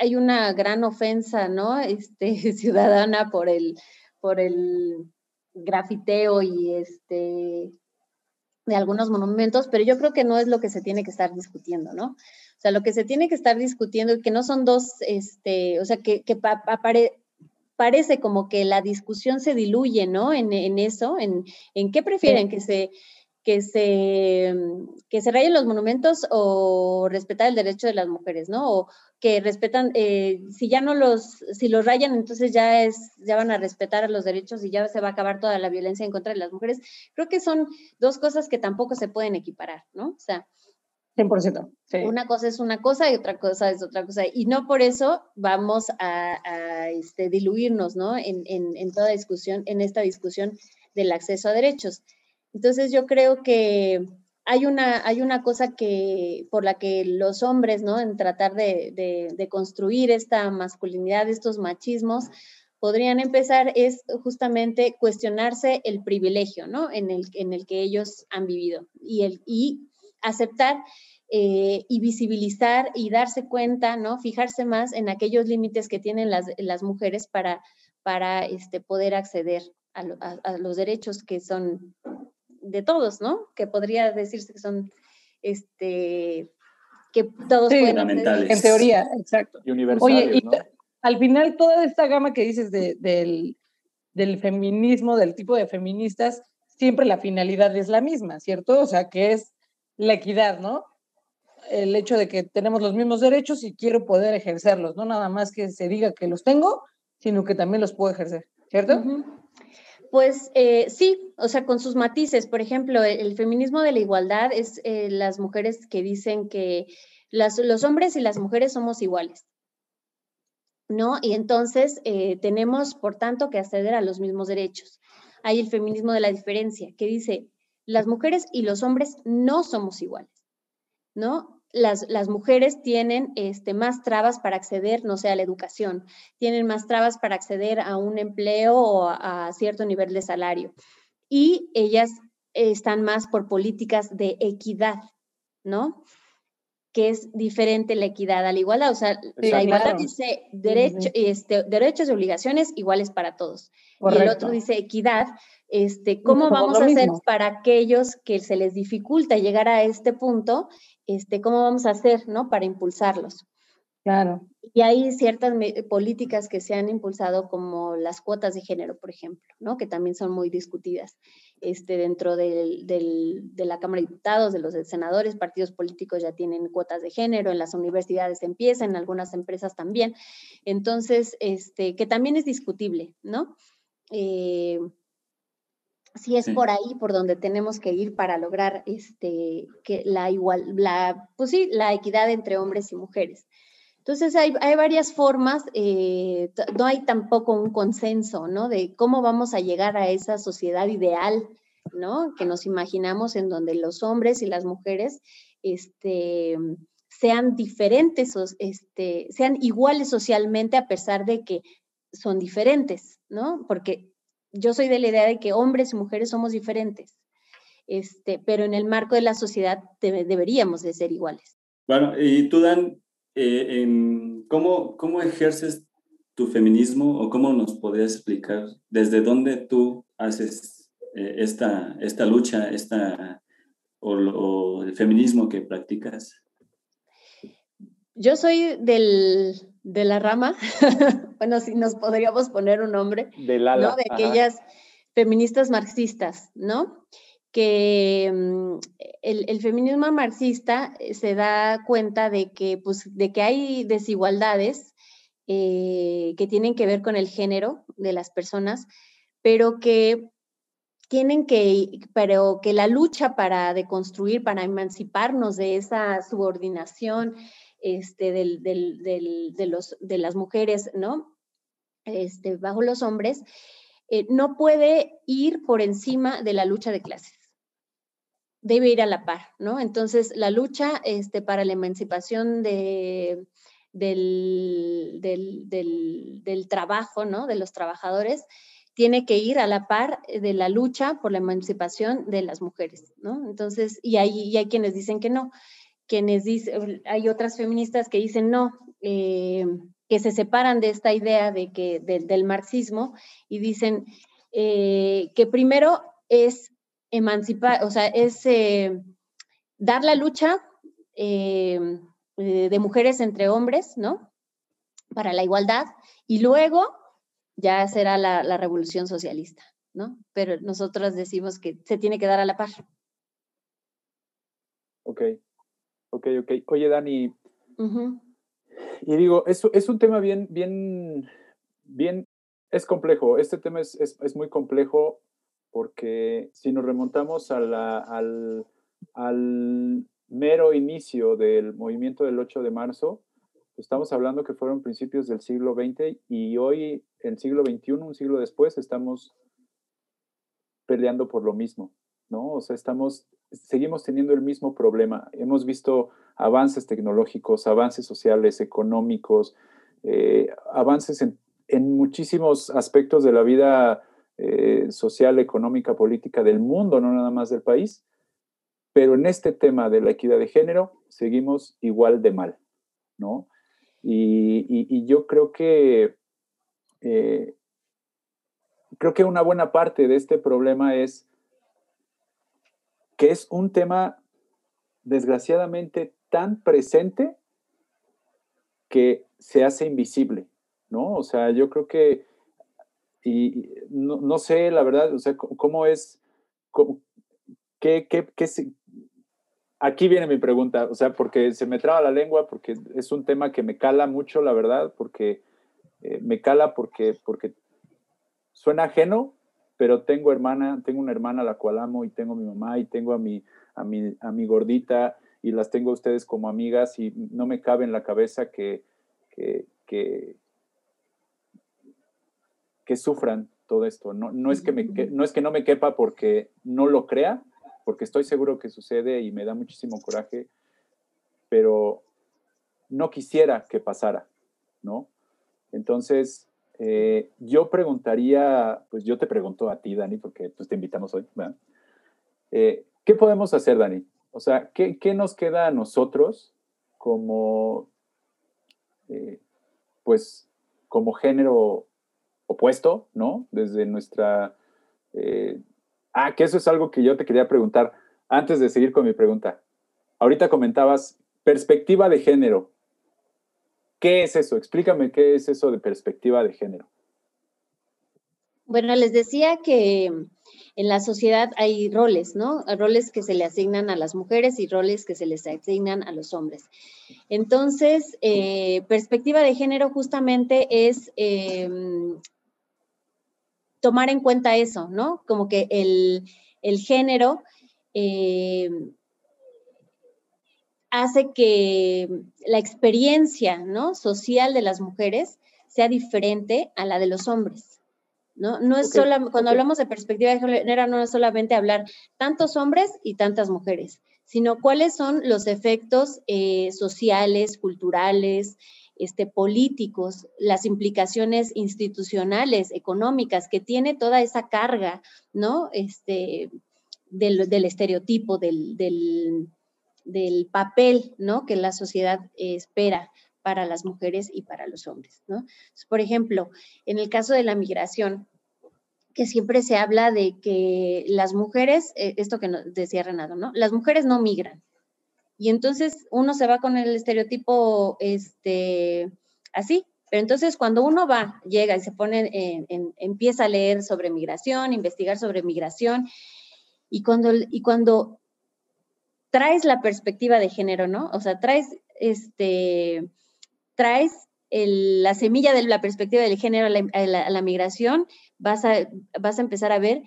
hay una gran ofensa, ¿no? Este, ciudadana por el, por el grafiteo y este de algunos monumentos, pero yo creo que no es lo que se tiene que estar discutiendo, ¿no? O sea, lo que se tiene que estar discutiendo, que no son dos, este, o sea, que, que parece como que la discusión se diluye, ¿no? En, en eso, en, en qué prefieren que se que se, que se rayen los monumentos o respetar el derecho de las mujeres, ¿no? O que respetan, eh, si ya no los, si los rayan, entonces ya es, ya van a respetar los derechos y ya se va a acabar toda la violencia en contra de las mujeres. Creo que son dos cosas que tampoco se pueden equiparar, ¿no? O sea, 100%. Sí. Una cosa es una cosa y otra cosa es otra cosa. Y no por eso vamos a, este, diluirnos, ¿no? En, en, en toda discusión, en esta discusión del acceso a derechos. Entonces yo creo que hay una, hay una cosa que, por la que los hombres, ¿no? En tratar de, construir esta masculinidad, estos machismos, podrían empezar es justamente cuestionarse el privilegio, ¿no? En el, en el que ellos han vivido y, el, y aceptar eh, y visibilizar y darse cuenta, ¿no? Fijarse más en aquellos límites que tienen las, las mujeres para, para este, poder acceder a, los derechos que son de todos, ¿no? Que podría decirse que son, este, que todos pueden En teoría, exacto. Y universales, Oye, y al final toda esta gama que dices del, del feminismo, del tipo de feministas, siempre la finalidad es la misma, ¿cierto? O sea, que es la equidad, ¿no? El hecho de que tenemos los mismos derechos y quiero poder ejercerlos, no nada más que se diga que los tengo, sino que también los puedo ejercer, ¿cierto? Pues eh, sí, o sea, con sus matices. Por ejemplo, el, feminismo de la igualdad es eh, las mujeres que dicen que los hombres y las mujeres somos iguales. ¿No? Y entonces eh, tenemos, por tanto, que acceder a los mismos derechos. Hay el feminismo de la diferencia, que dice, las mujeres y los hombres no somos iguales, ¿no? Las, mujeres tienen este, más trabas para acceder, no sé, a la educación, tienen más trabas para acceder a un empleo o a, cierto nivel de salario. Y ellas están más por políticas de equidad, ¿no? Que es diferente la equidad a la igualdad. O sea, la igualdad dice derecho, este, derechos y obligaciones iguales para todos. Y el otro dice equidad, este, ¿cómo vamos a hacer para aquellos que se les dificulta llegar a este punto este, cómo vamos a hacer, ¿no? Para impulsarlos. Claro. Y hay ciertas políticas que se han impulsado como las cuotas de género, por ejemplo, ¿no? Que también son muy discutidas este, dentro del, de la Cámara de Diputados, de los senadores, partidos políticos ya tienen cuotas de género, en las universidades empiezan, en algunas empresas también. Entonces, este, que también es discutible, ¿no? Eh, si es por ahí por donde tenemos que ir para lograr este, que la igual, la, pues sí, la equidad entre hombres y mujeres. Entonces hay, hay varias formas, eh, no hay tampoco un consenso, ¿no? De cómo vamos a llegar a esa sociedad ideal, ¿no? Que nos imaginamos en donde los hombres y las mujeres, este, sean diferentes, este, sean iguales socialmente a pesar de que son diferentes, ¿no? Porque yo soy de la idea de que hombres y mujeres somos diferentes, este, pero en el marco de la sociedad deberíamos de ser iguales. Bueno, y tú, Dan, eh, ¿cómo, ¿cómo ejerces tu feminismo o cómo nos podrías explicar desde dónde tú haces eh, esta, esta lucha esta, o, el feminismo que practicas? Yo soy del, de la rama, bueno, si nos podríamos poner un nombre, de, la, ¿no? de aquellas feministas marxistas, ¿no? Que mm, el, feminismo marxista se da cuenta de que, pues, de que hay desigualdades eh, que tienen que ver con el género de las personas, pero que tienen que, pero que la lucha para deconstruir, para emanciparnos de esa subordinación este, del, de, los, de las mujeres, ¿no? Este, bajo los hombres, eh, no puede ir por encima de la lucha de clases. Debe ir a la par, ¿no? Entonces, la lucha este, para la emancipación de, del, del, trabajo, ¿no? De los trabajadores, tiene que ir a la par de la lucha por la emancipación de las mujeres, ¿no? Entonces, y hay, hay quienes dicen que no, quienes dicen, hay otras feministas que dicen no, eh, que se separan de esta idea de que, del marxismo y dicen eh, que primero es emancipar, o sea, es eh, dar la lucha eh, de mujeres entre hombres, ¿no? Para la igualdad, y luego ya será la, revolución socialista, ¿no? Pero nosotros decimos que se tiene que dar a la par. Ok, ok, ok. Oye, Dani, y digo, es, es un tema bien, bien, bien, es complejo. Este tema es, es, muy complejo porque si nos remontamos al, al mero inicio del movimiento del 8 de marzo, estamos hablando que fueron principios del siglo XX y hoy, en siglo XXI, un siglo después, estamos peleando por lo mismo, ¿no? O sea, estamos, seguimos teniendo el mismo problema. Hemos visto avances tecnológicos, avances sociales, económicos, eh, avances en, muchísimos aspectos de la vida eh, social, económica, política del mundo, no nada más del país pero en este tema de la equidad de género seguimos igual de mal, ¿no? Y, yo creo que, eh, creo que una buena parte de este problema es que es un tema desgraciadamente tan presente que se hace invisible, ¿no? O sea, yo creo que, y no, sé la verdad, o sea, cómo es, qué, qué, qué, aquí viene mi pregunta, o sea, porque se me traba la lengua, porque es un tema que me cala mucho, la verdad, porque eh, me cala porque, porque suena ajeno, pero tengo hermana, tengo una hermana a la cual amo y tengo a mi mamá y tengo a mi, a mi, a mi gordita y las tengo a ustedes como amigas y no me cabe en la cabeza que, que, que, que sufran todo esto. No, no, es que me, no es que no me quepa porque no lo crea, porque estoy seguro que sucede y me da muchísimo coraje, pero no quisiera que pasara, ¿no? Entonces, eh, yo preguntaría, pues yo te pregunto a ti, Dani, porque pues, te invitamos hoy, ¿verdad? Eh, ¿Qué podemos hacer, Dani? O sea, ¿qué, nos queda a nosotros como, eh, pues, como género opuesto, ¿no? Desde nuestra Ah, que eso es algo que yo te quería preguntar antes de seguir con mi pregunta. Ahorita comentabas perspectiva de género. ¿Qué es eso? Explícame qué es eso de perspectiva de género. Bueno, les decía que en la sociedad hay roles, ¿no? Roles que se le asignan a las mujeres y roles que se les asignan a los hombres. Entonces, eh, perspectiva de género justamente es em, tomar en cuenta eso, ¿no? Como que el, género eh, hace que la experiencia ¿no? social de las mujeres sea diferente a la de los hombres. ¿no? No es solo, cuando hablamos de perspectiva de género, no es solamente hablar tantos hombres y tantas mujeres, sino cuáles son los efectos eh, sociales, culturales, este, políticos, las implicaciones institucionales, económicas que tiene toda esa carga, ¿no? Este, del, estereotipo, del, del, papel, ¿no? Que la sociedad espera para las mujeres y para los hombres, ¿no? Por ejemplo, en el caso de la migración, que siempre se habla de que las mujeres, eh, esto que decía Renato, ¿no? Las mujeres no migran, y entonces uno se va con el estereotipo este, así. Pero entonces cuando uno va, llega y se pone, en, empieza a leer sobre migración, investigar sobre migración, y cuando, y cuando traes la perspectiva de género, ¿no? O sea, traes, este, traes la semilla de la perspectiva del género a la, la, migración, vas a, vas a empezar a ver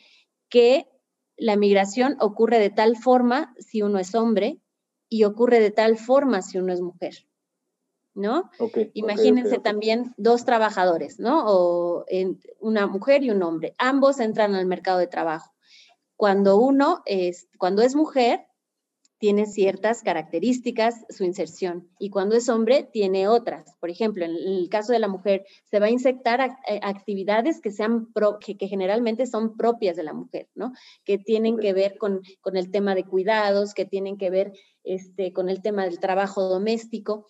que la migración ocurre de tal forma si uno es hombre y ocurre de tal forma si uno es mujer, ¿no? Imagínense también dos trabajadores, ¿no? O una mujer y un hombre. Ambos entran al mercado de trabajo. Cuando uno es, cuando es mujer, tiene ciertas características su inserción y cuando es hombre tiene otras. Por ejemplo, en el caso de la mujer, se va a inyectar eh, actividades que, sean que, generalmente son propias de la mujer, ¿no? Que tienen que ver con, con el tema de cuidados, que tienen que ver este, con el tema del trabajo doméstico.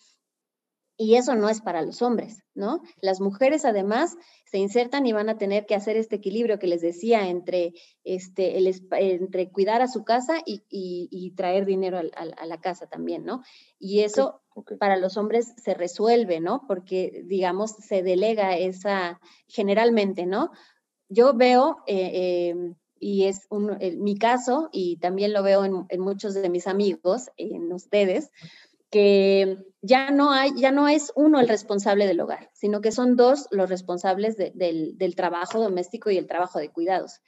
Y eso no es para los hombres, ¿no? Las mujeres además se insertan y van a tener que hacer este equilibrio que les decía entre, este, el, entre cuidar a su casa y, traer dinero a, la casa también, ¿no? Y eso para los hombres se resuelve, ¿no? Porque, digamos, se delega esa, generalmente, ¿no? Yo veo, eh, em, y es un, mi caso, y también lo veo en, en muchos de mis amigos, en ustedes, que ya no, hay, ya no es uno el responsable del hogar, sino que son dos los responsables del, trabajo doméstico y el trabajo de cuidados,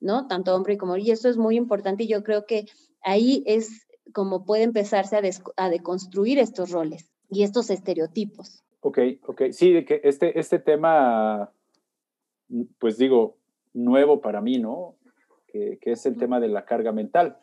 ¿no? Tanto hombre como mujer. Y eso es muy importante y yo creo que ahí es como puede empezarse a, deconstruir estos roles y estos estereotipos. Ok, ok. Sí, que este, este tema, pues digo, nuevo para mí, ¿no? Que, que es el tema de la carga mental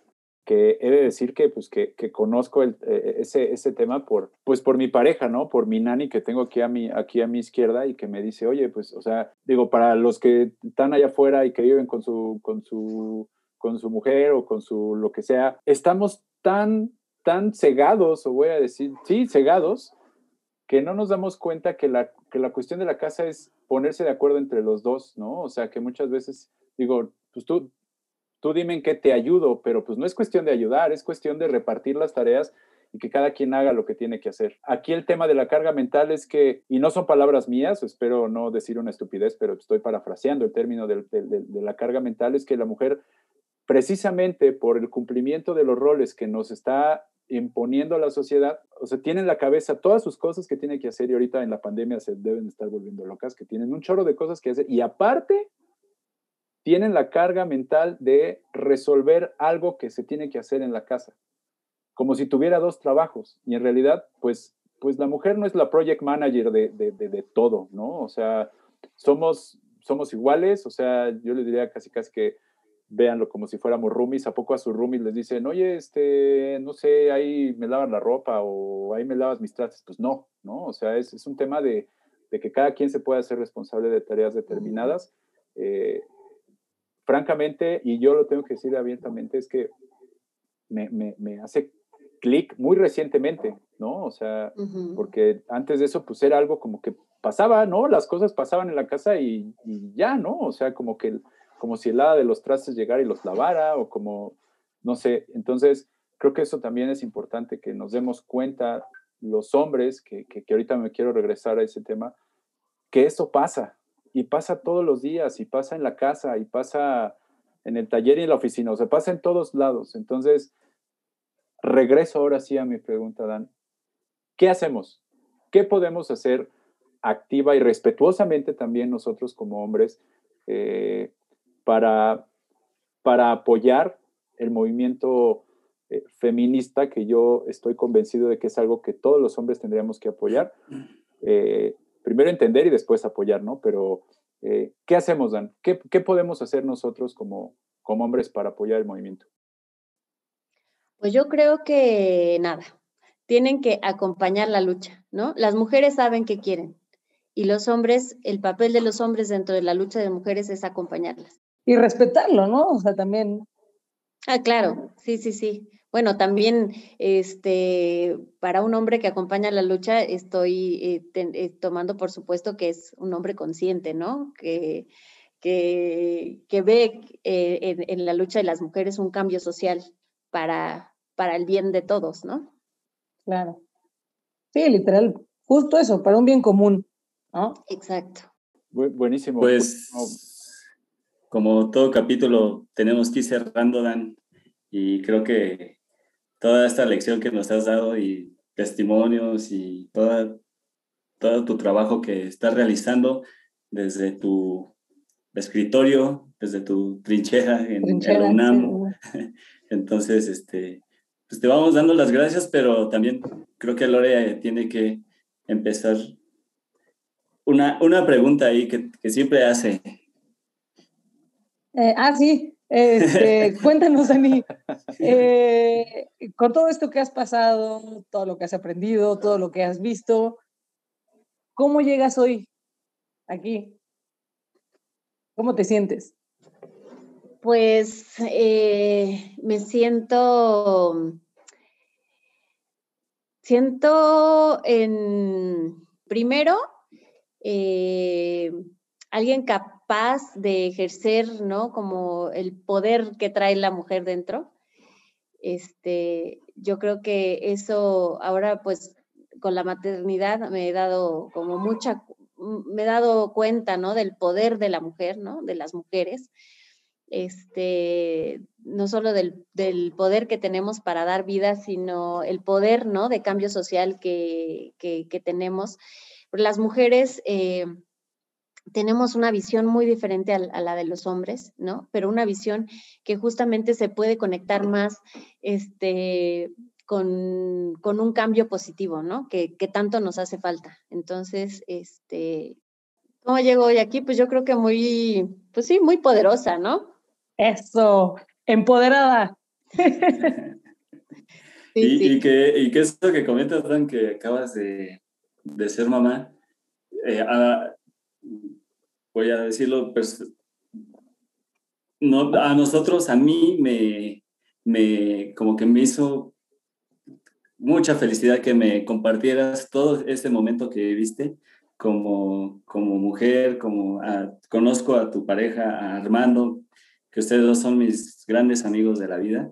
que he de decir que, pues, que, que conozco eh, ese, ese tema por, pues, por mi pareja, ¿no? Por mi nani que tengo aquí a, mi, aquí a mi izquierda y que me dice, oye, pues, o sea, digo, para los que están allá afuera y que viven con su, con su, con su mujer o con su lo que sea, estamos tan, tan cegados, o voy a decir, sí, cegados, que no nos damos cuenta que la, que la cuestión de la casa es ponerse de acuerdo entre los dos, ¿no? O sea, que muchas veces, digo, pues tú, tú dime en qué te ayudo, pero pues no es cuestión de ayudar, es cuestión de repartir las tareas y que cada quien haga lo que tiene que hacer. Aquí el tema de la carga mental es que, y no son palabras mías, espero no decir una estupidez, pero estoy parafraseando el término de, la carga mental, es que la mujer, precisamente por el cumplimiento de los roles que nos está imponiendo la sociedad, o sea, tiene en la cabeza todas sus cosas que tiene que hacer y ahorita en la pandemia se deben estar volviendo locas, que tienen un chorro de cosas que hacer y aparte tienen la carga mental de resolver algo que se tiene que hacer en la casa, como si tuviera dos trabajos. Y en realidad, pues, pues la mujer no es la project manager de, de, todo, ¿no? O sea, somos, somos iguales, o sea, yo les diría casi casi que véanlo como si fuéramos roomies, ¿a poco a sus roomies les dicen, oye, este, no sé, ahí me lavas la ropa o ahí me lavas mis trastes? Pues no, ¿no? O sea, es, es un tema de, de, que cada quien se pueda hacer responsable de tareas determinadas. Eh, francamente, y yo lo tengo que decir abiertamente, es que me, me, me hace clic muy recientemente, ¿no? O sea, porque antes de eso, pues era algo como que pasaba, ¿no? Las cosas pasaban en la casa y, y ya, ¿no? O sea, como que, como si el hada de los trastes llegara y los lavara, o como, no sé. Entonces, creo que eso también es importante, que nos demos cuenta los hombres, que, que, que ahorita me quiero regresar a ese tema, que eso pasa, y pasa todos los días, y pasa en la casa, y pasa en el taller y en la oficina, o sea, pasa en todos lados. Entonces, regreso ahora sí a mi pregunta, Dan. ¿Qué hacemos? ¿Qué podemos hacer activa y respetuosamente también nosotros como hombres eh, para, para apoyar el movimiento eh, feminista que yo estoy convencido de que es algo que todos los hombres tendríamos que apoyar? Eh, primero entender y después apoyar, ¿no? Pero, eh, ¿qué hacemos, Dan? ¿Qué, podemos hacer nosotros como, como hombres para apoyar el movimiento? Pues yo creo que nada, tienen que acompañar la lucha, ¿no? Las mujeres saben qué quieren y los hombres, el papel de los hombres dentro de la lucha de mujeres es acompañarlas. Y respetarlo, ¿no? O sea, también. Ah, claro, sí, sí, sí. Bueno, también este, para un hombre que acompaña la lucha, estoy eh, eh, tomando por supuesto que es un hombre consciente, ¿no? Que, que, que ve eh, en, en, la lucha de las mujeres un cambio social para, para el bien de todos, ¿no? Claro. Sí, literal, justo eso, para un bien común, ¿no? Exacto. buenísimo. Pues, como todo capítulo, tenemos que ir cerrando, Dan, y creo que toda esta lección que nos has dado y testimonios y toda, todo tu trabajo que estás realizando desde tu escritorio, desde tu trinchera en, el UNAM. Entonces, este, pues te vamos dando las gracias, pero también creo que Lore tiene que empezar una, una pregunta ahí que, que siempre hace. Eh, ah, sí, este, cuéntanos, Dani, eh, con todo esto que has pasado, todo lo que has aprendido, todo lo que has visto, ¿cómo llegas hoy aquí? ¿Cómo te sientes? Pues eh, me siento, siento en, primero, eh, alguien capaz de ejercer, ¿no? Como el poder que trae la mujer dentro. Este, yo creo que eso ahora pues con la maternidad me he dado como mucha, me he dado cuenta, ¿no? Del poder de la mujer, ¿no? De las mujeres. Este, no solo del, del poder que tenemos para dar vida, sino el poder, ¿no? De cambio social que, que, que tenemos. Las mujeres, eh, tenemos una visión muy diferente a, la de los hombres, ¿no? Pero una visión que justamente se puede conectar más este, con, un cambio positivo, ¿no? Que, tanto nos hace falta. Entonces, este, ¿cómo llego hoy aquí? Pues yo creo que muy, pues sí, muy poderosa, ¿no? Eso, empoderada. y, que, y que esto que comentas, Dan, que acabas de, ser mamá, eh, voy a decirlo, pues, no, a nosotros, a mí me, me, como que me hizo mucha felicidad que me compartieras todo este momento que viviste como, como mujer, como conozco a tu pareja, a Armando, que ustedes dos son mis grandes amigos de la vida.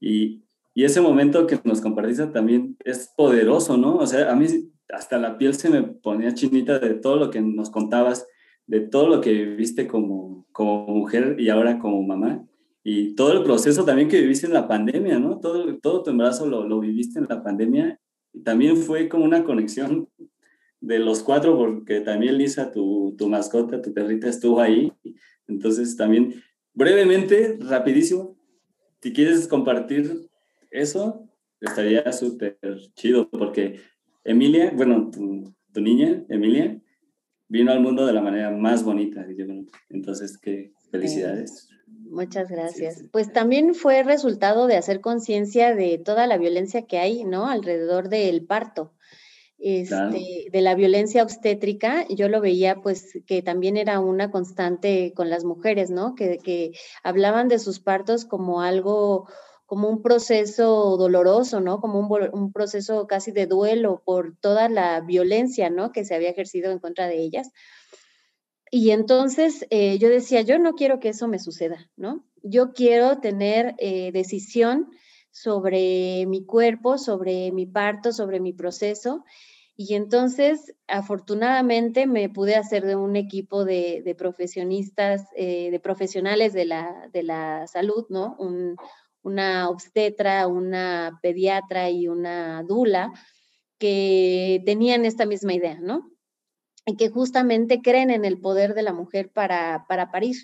Y, y ese momento que nos compartiste también es poderoso, ¿no? O sea, a mí hasta la piel se me ponía chinita de todo lo que nos contabas de todo lo que viviste como, como mujer y ahora como mamá. Y todo el proceso también que viviste en la pandemia, ¿no? Todo, todo tu embarazo lo, lo viviste en la pandemia. Y también fue como una conexión de los cuatro, porque también Lisa, tu, tu mascota, tu perrita, estuvo ahí. Entonces también, brevemente, rapidísimo, si quieres compartir eso, estaría súper chido, porque Emilia, bueno, tu, tu niña, Emilia, vino al mundo de la manera más bonita. Entonces, qué felicidades. Muchas gracias. Pues también fue resultado de hacer conciencia de toda la violencia que hay, ¿no? Alrededor del parto. Este, de la violencia obstétrica, yo lo veía pues que también era una constante con las mujeres, ¿no? Que, que hablaban de sus partos como algo como un proceso doloroso, ¿no? Como un, proceso casi de duelo por toda la violencia, ¿no? Que se había ejercido en contra de ellas. Y entonces eh, yo decía, yo no quiero que eso me suceda, ¿no? Yo quiero tener eh, decisión sobre mi cuerpo, sobre mi parto, sobre mi proceso. Y entonces, afortunadamente, me pude hacer de un equipo de, profesionistas, eh, de profesionales de la, de la salud, ¿no? Una obstetra, una pediatra y una dula que tenían esta misma idea, ¿no? Y que justamente creen en el poder de la mujer para, para parir.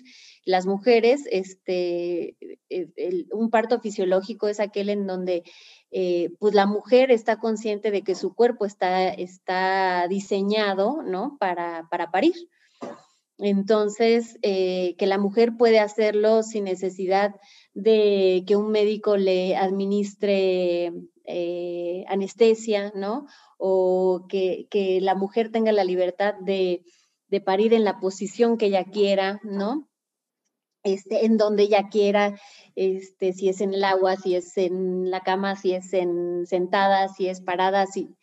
Las mujeres, este, e, un parto fisiológico es aquel en donde eh, pues la mujer está consciente de que su cuerpo está, está diseñado, ¿no? Para, para parir. Entonces, eh, que la mujer puede hacerlo sin necesidad de que un médico le administre eh, anestesia, ¿no? O que, la mujer tenga la libertad de, de parir en la posición que ella quiera, ¿no? Este, en donde ella quiera, este, si es en el agua, si es en la cama, si es en sentada, si es parada, si.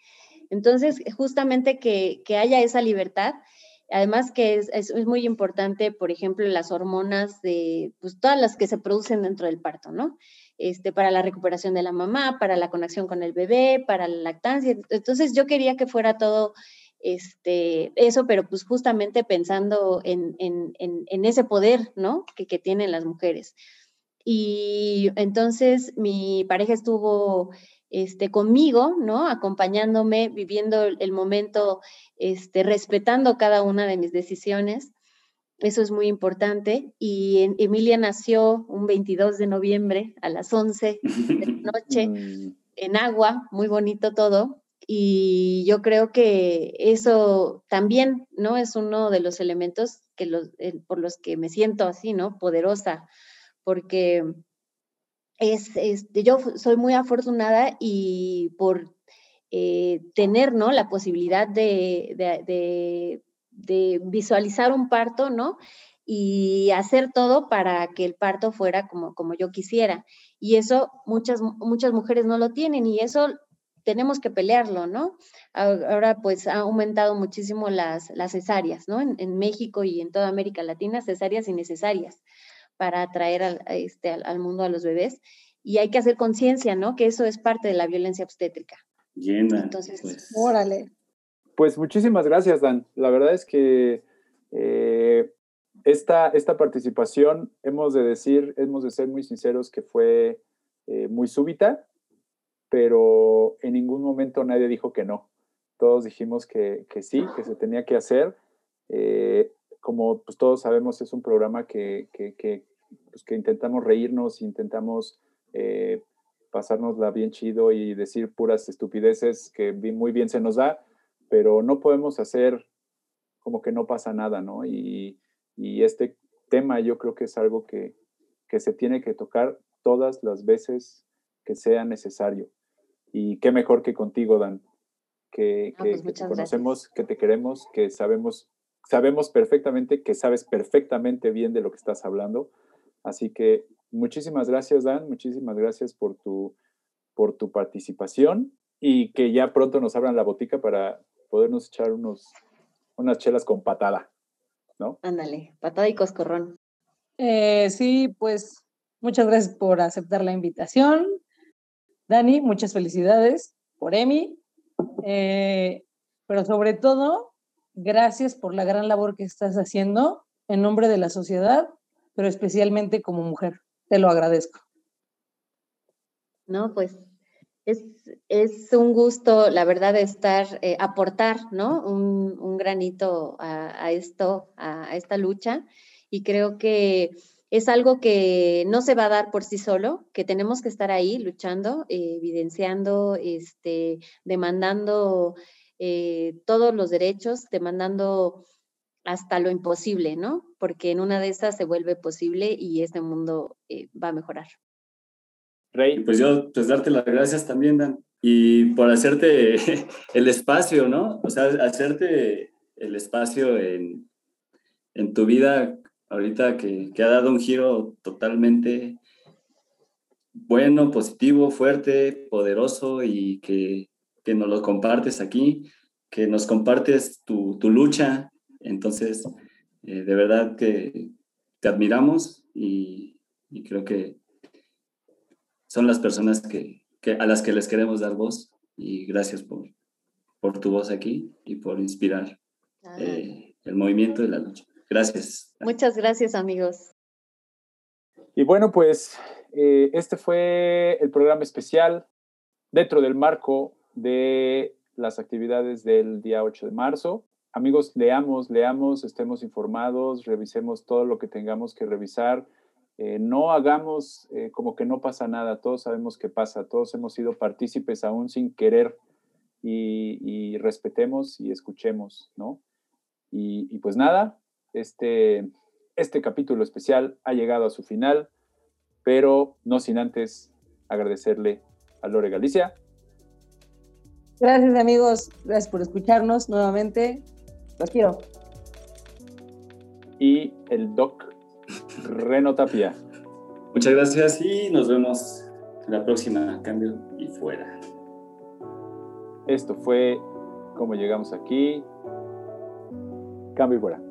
Entonces, justamente que, haya esa libertad, además que es, muy importante, por ejemplo, las hormonas de, pues todas las que se producen dentro del parto, ¿no? Este, para la recuperación de la mamá, para la conexión con el bebé, para la lactancia. Entonces, yo quería que fuera todo este, eso, pero pues justamente pensando en, ese poder, ¿no? Que, tienen las mujeres. Y entonces mi pareja estuvo este, conmigo, ¿no? Acompañándome, viviendo el momento, este, respetando cada una de mis decisiones. Eso es muy importante. Y Emilia nació un 22 de noviembre a las 11 de la noche en agua, muy bonito todo. Y yo creo que eso también, ¿no? Es uno de los elementos que los, eh, por los que me siento así, ¿no? Poderosa, porque es, yo soy muy afortunada y por eh, tener, ¿no? La posibilidad de, de, de, visualizar un parto, ¿no? Y hacer todo para que el parto fuera como, como yo quisiera. Y eso muchas, muchas mujeres no lo tienen y eso tenemos que pelearlo, ¿no? Ahora pues ha aumentado muchísimo las, las cesáreas, ¿no? En, México y en toda América Latina, cesáreas innecesarias para atraer al, este, al, mundo a los bebés. Y hay que hacer conciencia, ¿no? Que eso es parte de la violencia obstétrica. Llena. Entonces, pues. órale. Pues muchísimas gracias, Dan. La verdad es que eh, esta, esta participación, hemos de decir, hemos de ser muy sinceros que fue eh, muy súbita, pero en ningún momento nadie dijo que no. Todos dijimos que, sí, que se tenía que hacer. Eh, como pues, todos sabemos, es un programa que, que, pues, intentamos reírnos, intentamos eh, pasárnosla bien chido y decir puras estupideces que muy bien se nos da, pero no podemos hacer como que no pasa nada, ¿no? Y, y este tema yo creo que es algo que, que se tiene que tocar todas las veces que sea necesario. Y qué mejor que contigo, Dan, que, pues te conocemos, que te queremos, que sabemos, sabemos perfectamente, que sabes perfectamente bien de lo que estás hablando. Así que muchísimas gracias, Dan, muchísimas gracias por tu, por tu participación y que ya pronto nos abran la botica para podernos echar unos, unas chelas con patada, ¿no? Ándale, patada y coscorrón. Eh, sí, pues muchas gracias por aceptar la invitación. Dani, muchas felicidades por Emi, eh, pero sobre todo, gracias por la gran labor que estás haciendo en nombre de la sociedad, pero especialmente como mujer. Te lo agradezco. No, pues es, es un gusto, la verdad, estar, eh, aportar, ¿no? Un, un granito a, a, esto, a, a esta lucha. Y creo que es algo que no se va a dar por sí solo, que tenemos que estar ahí luchando, eh, evidenciando, este, demandando eh, todos los derechos, demandando hasta lo imposible, ¿no? Porque en una de esas se vuelve posible y este mundo eh, va a mejorar. Rey, pues yo, pues darte las gracias también, Dan, y por hacerte el espacio, ¿no? O sea, hacerte el espacio en, en tu vida ahorita que, ha dado un giro totalmente bueno, positivo, fuerte, poderoso y que, nos lo compartes aquí, que nos compartes tu, lucha. Entonces, eh, de verdad que te admiramos y, creo que son las personas que, a las que les queremos dar voz y gracias por, por tu voz aquí y por inspirar eh, el movimiento de la lucha. Gracias. Muchas gracias, amigos. Y bueno, pues eh, este fue el programa especial dentro del marco de las actividades del día 8 de marzo. Amigos, leamos, leamos, estemos informados, revisemos todo lo que tengamos que revisar. Eh, no hagamos eh, como que no pasa nada, todos sabemos que pasa, todos hemos sido partícipes aún sin querer y, respetemos y escuchemos, ¿no? Y, y pues nada, este, este capítulo especial ha llegado a su final, pero no sin antes agradecerle a Lore Galicia Gracias amigos, gracias por escucharnos nuevamente. Los quiero. Y el doc Reno Tapia. Muchas gracias y nos vemos en la próxima Cambio y Fuera. Esto fue como llegamos aquí. Cambio y fuera.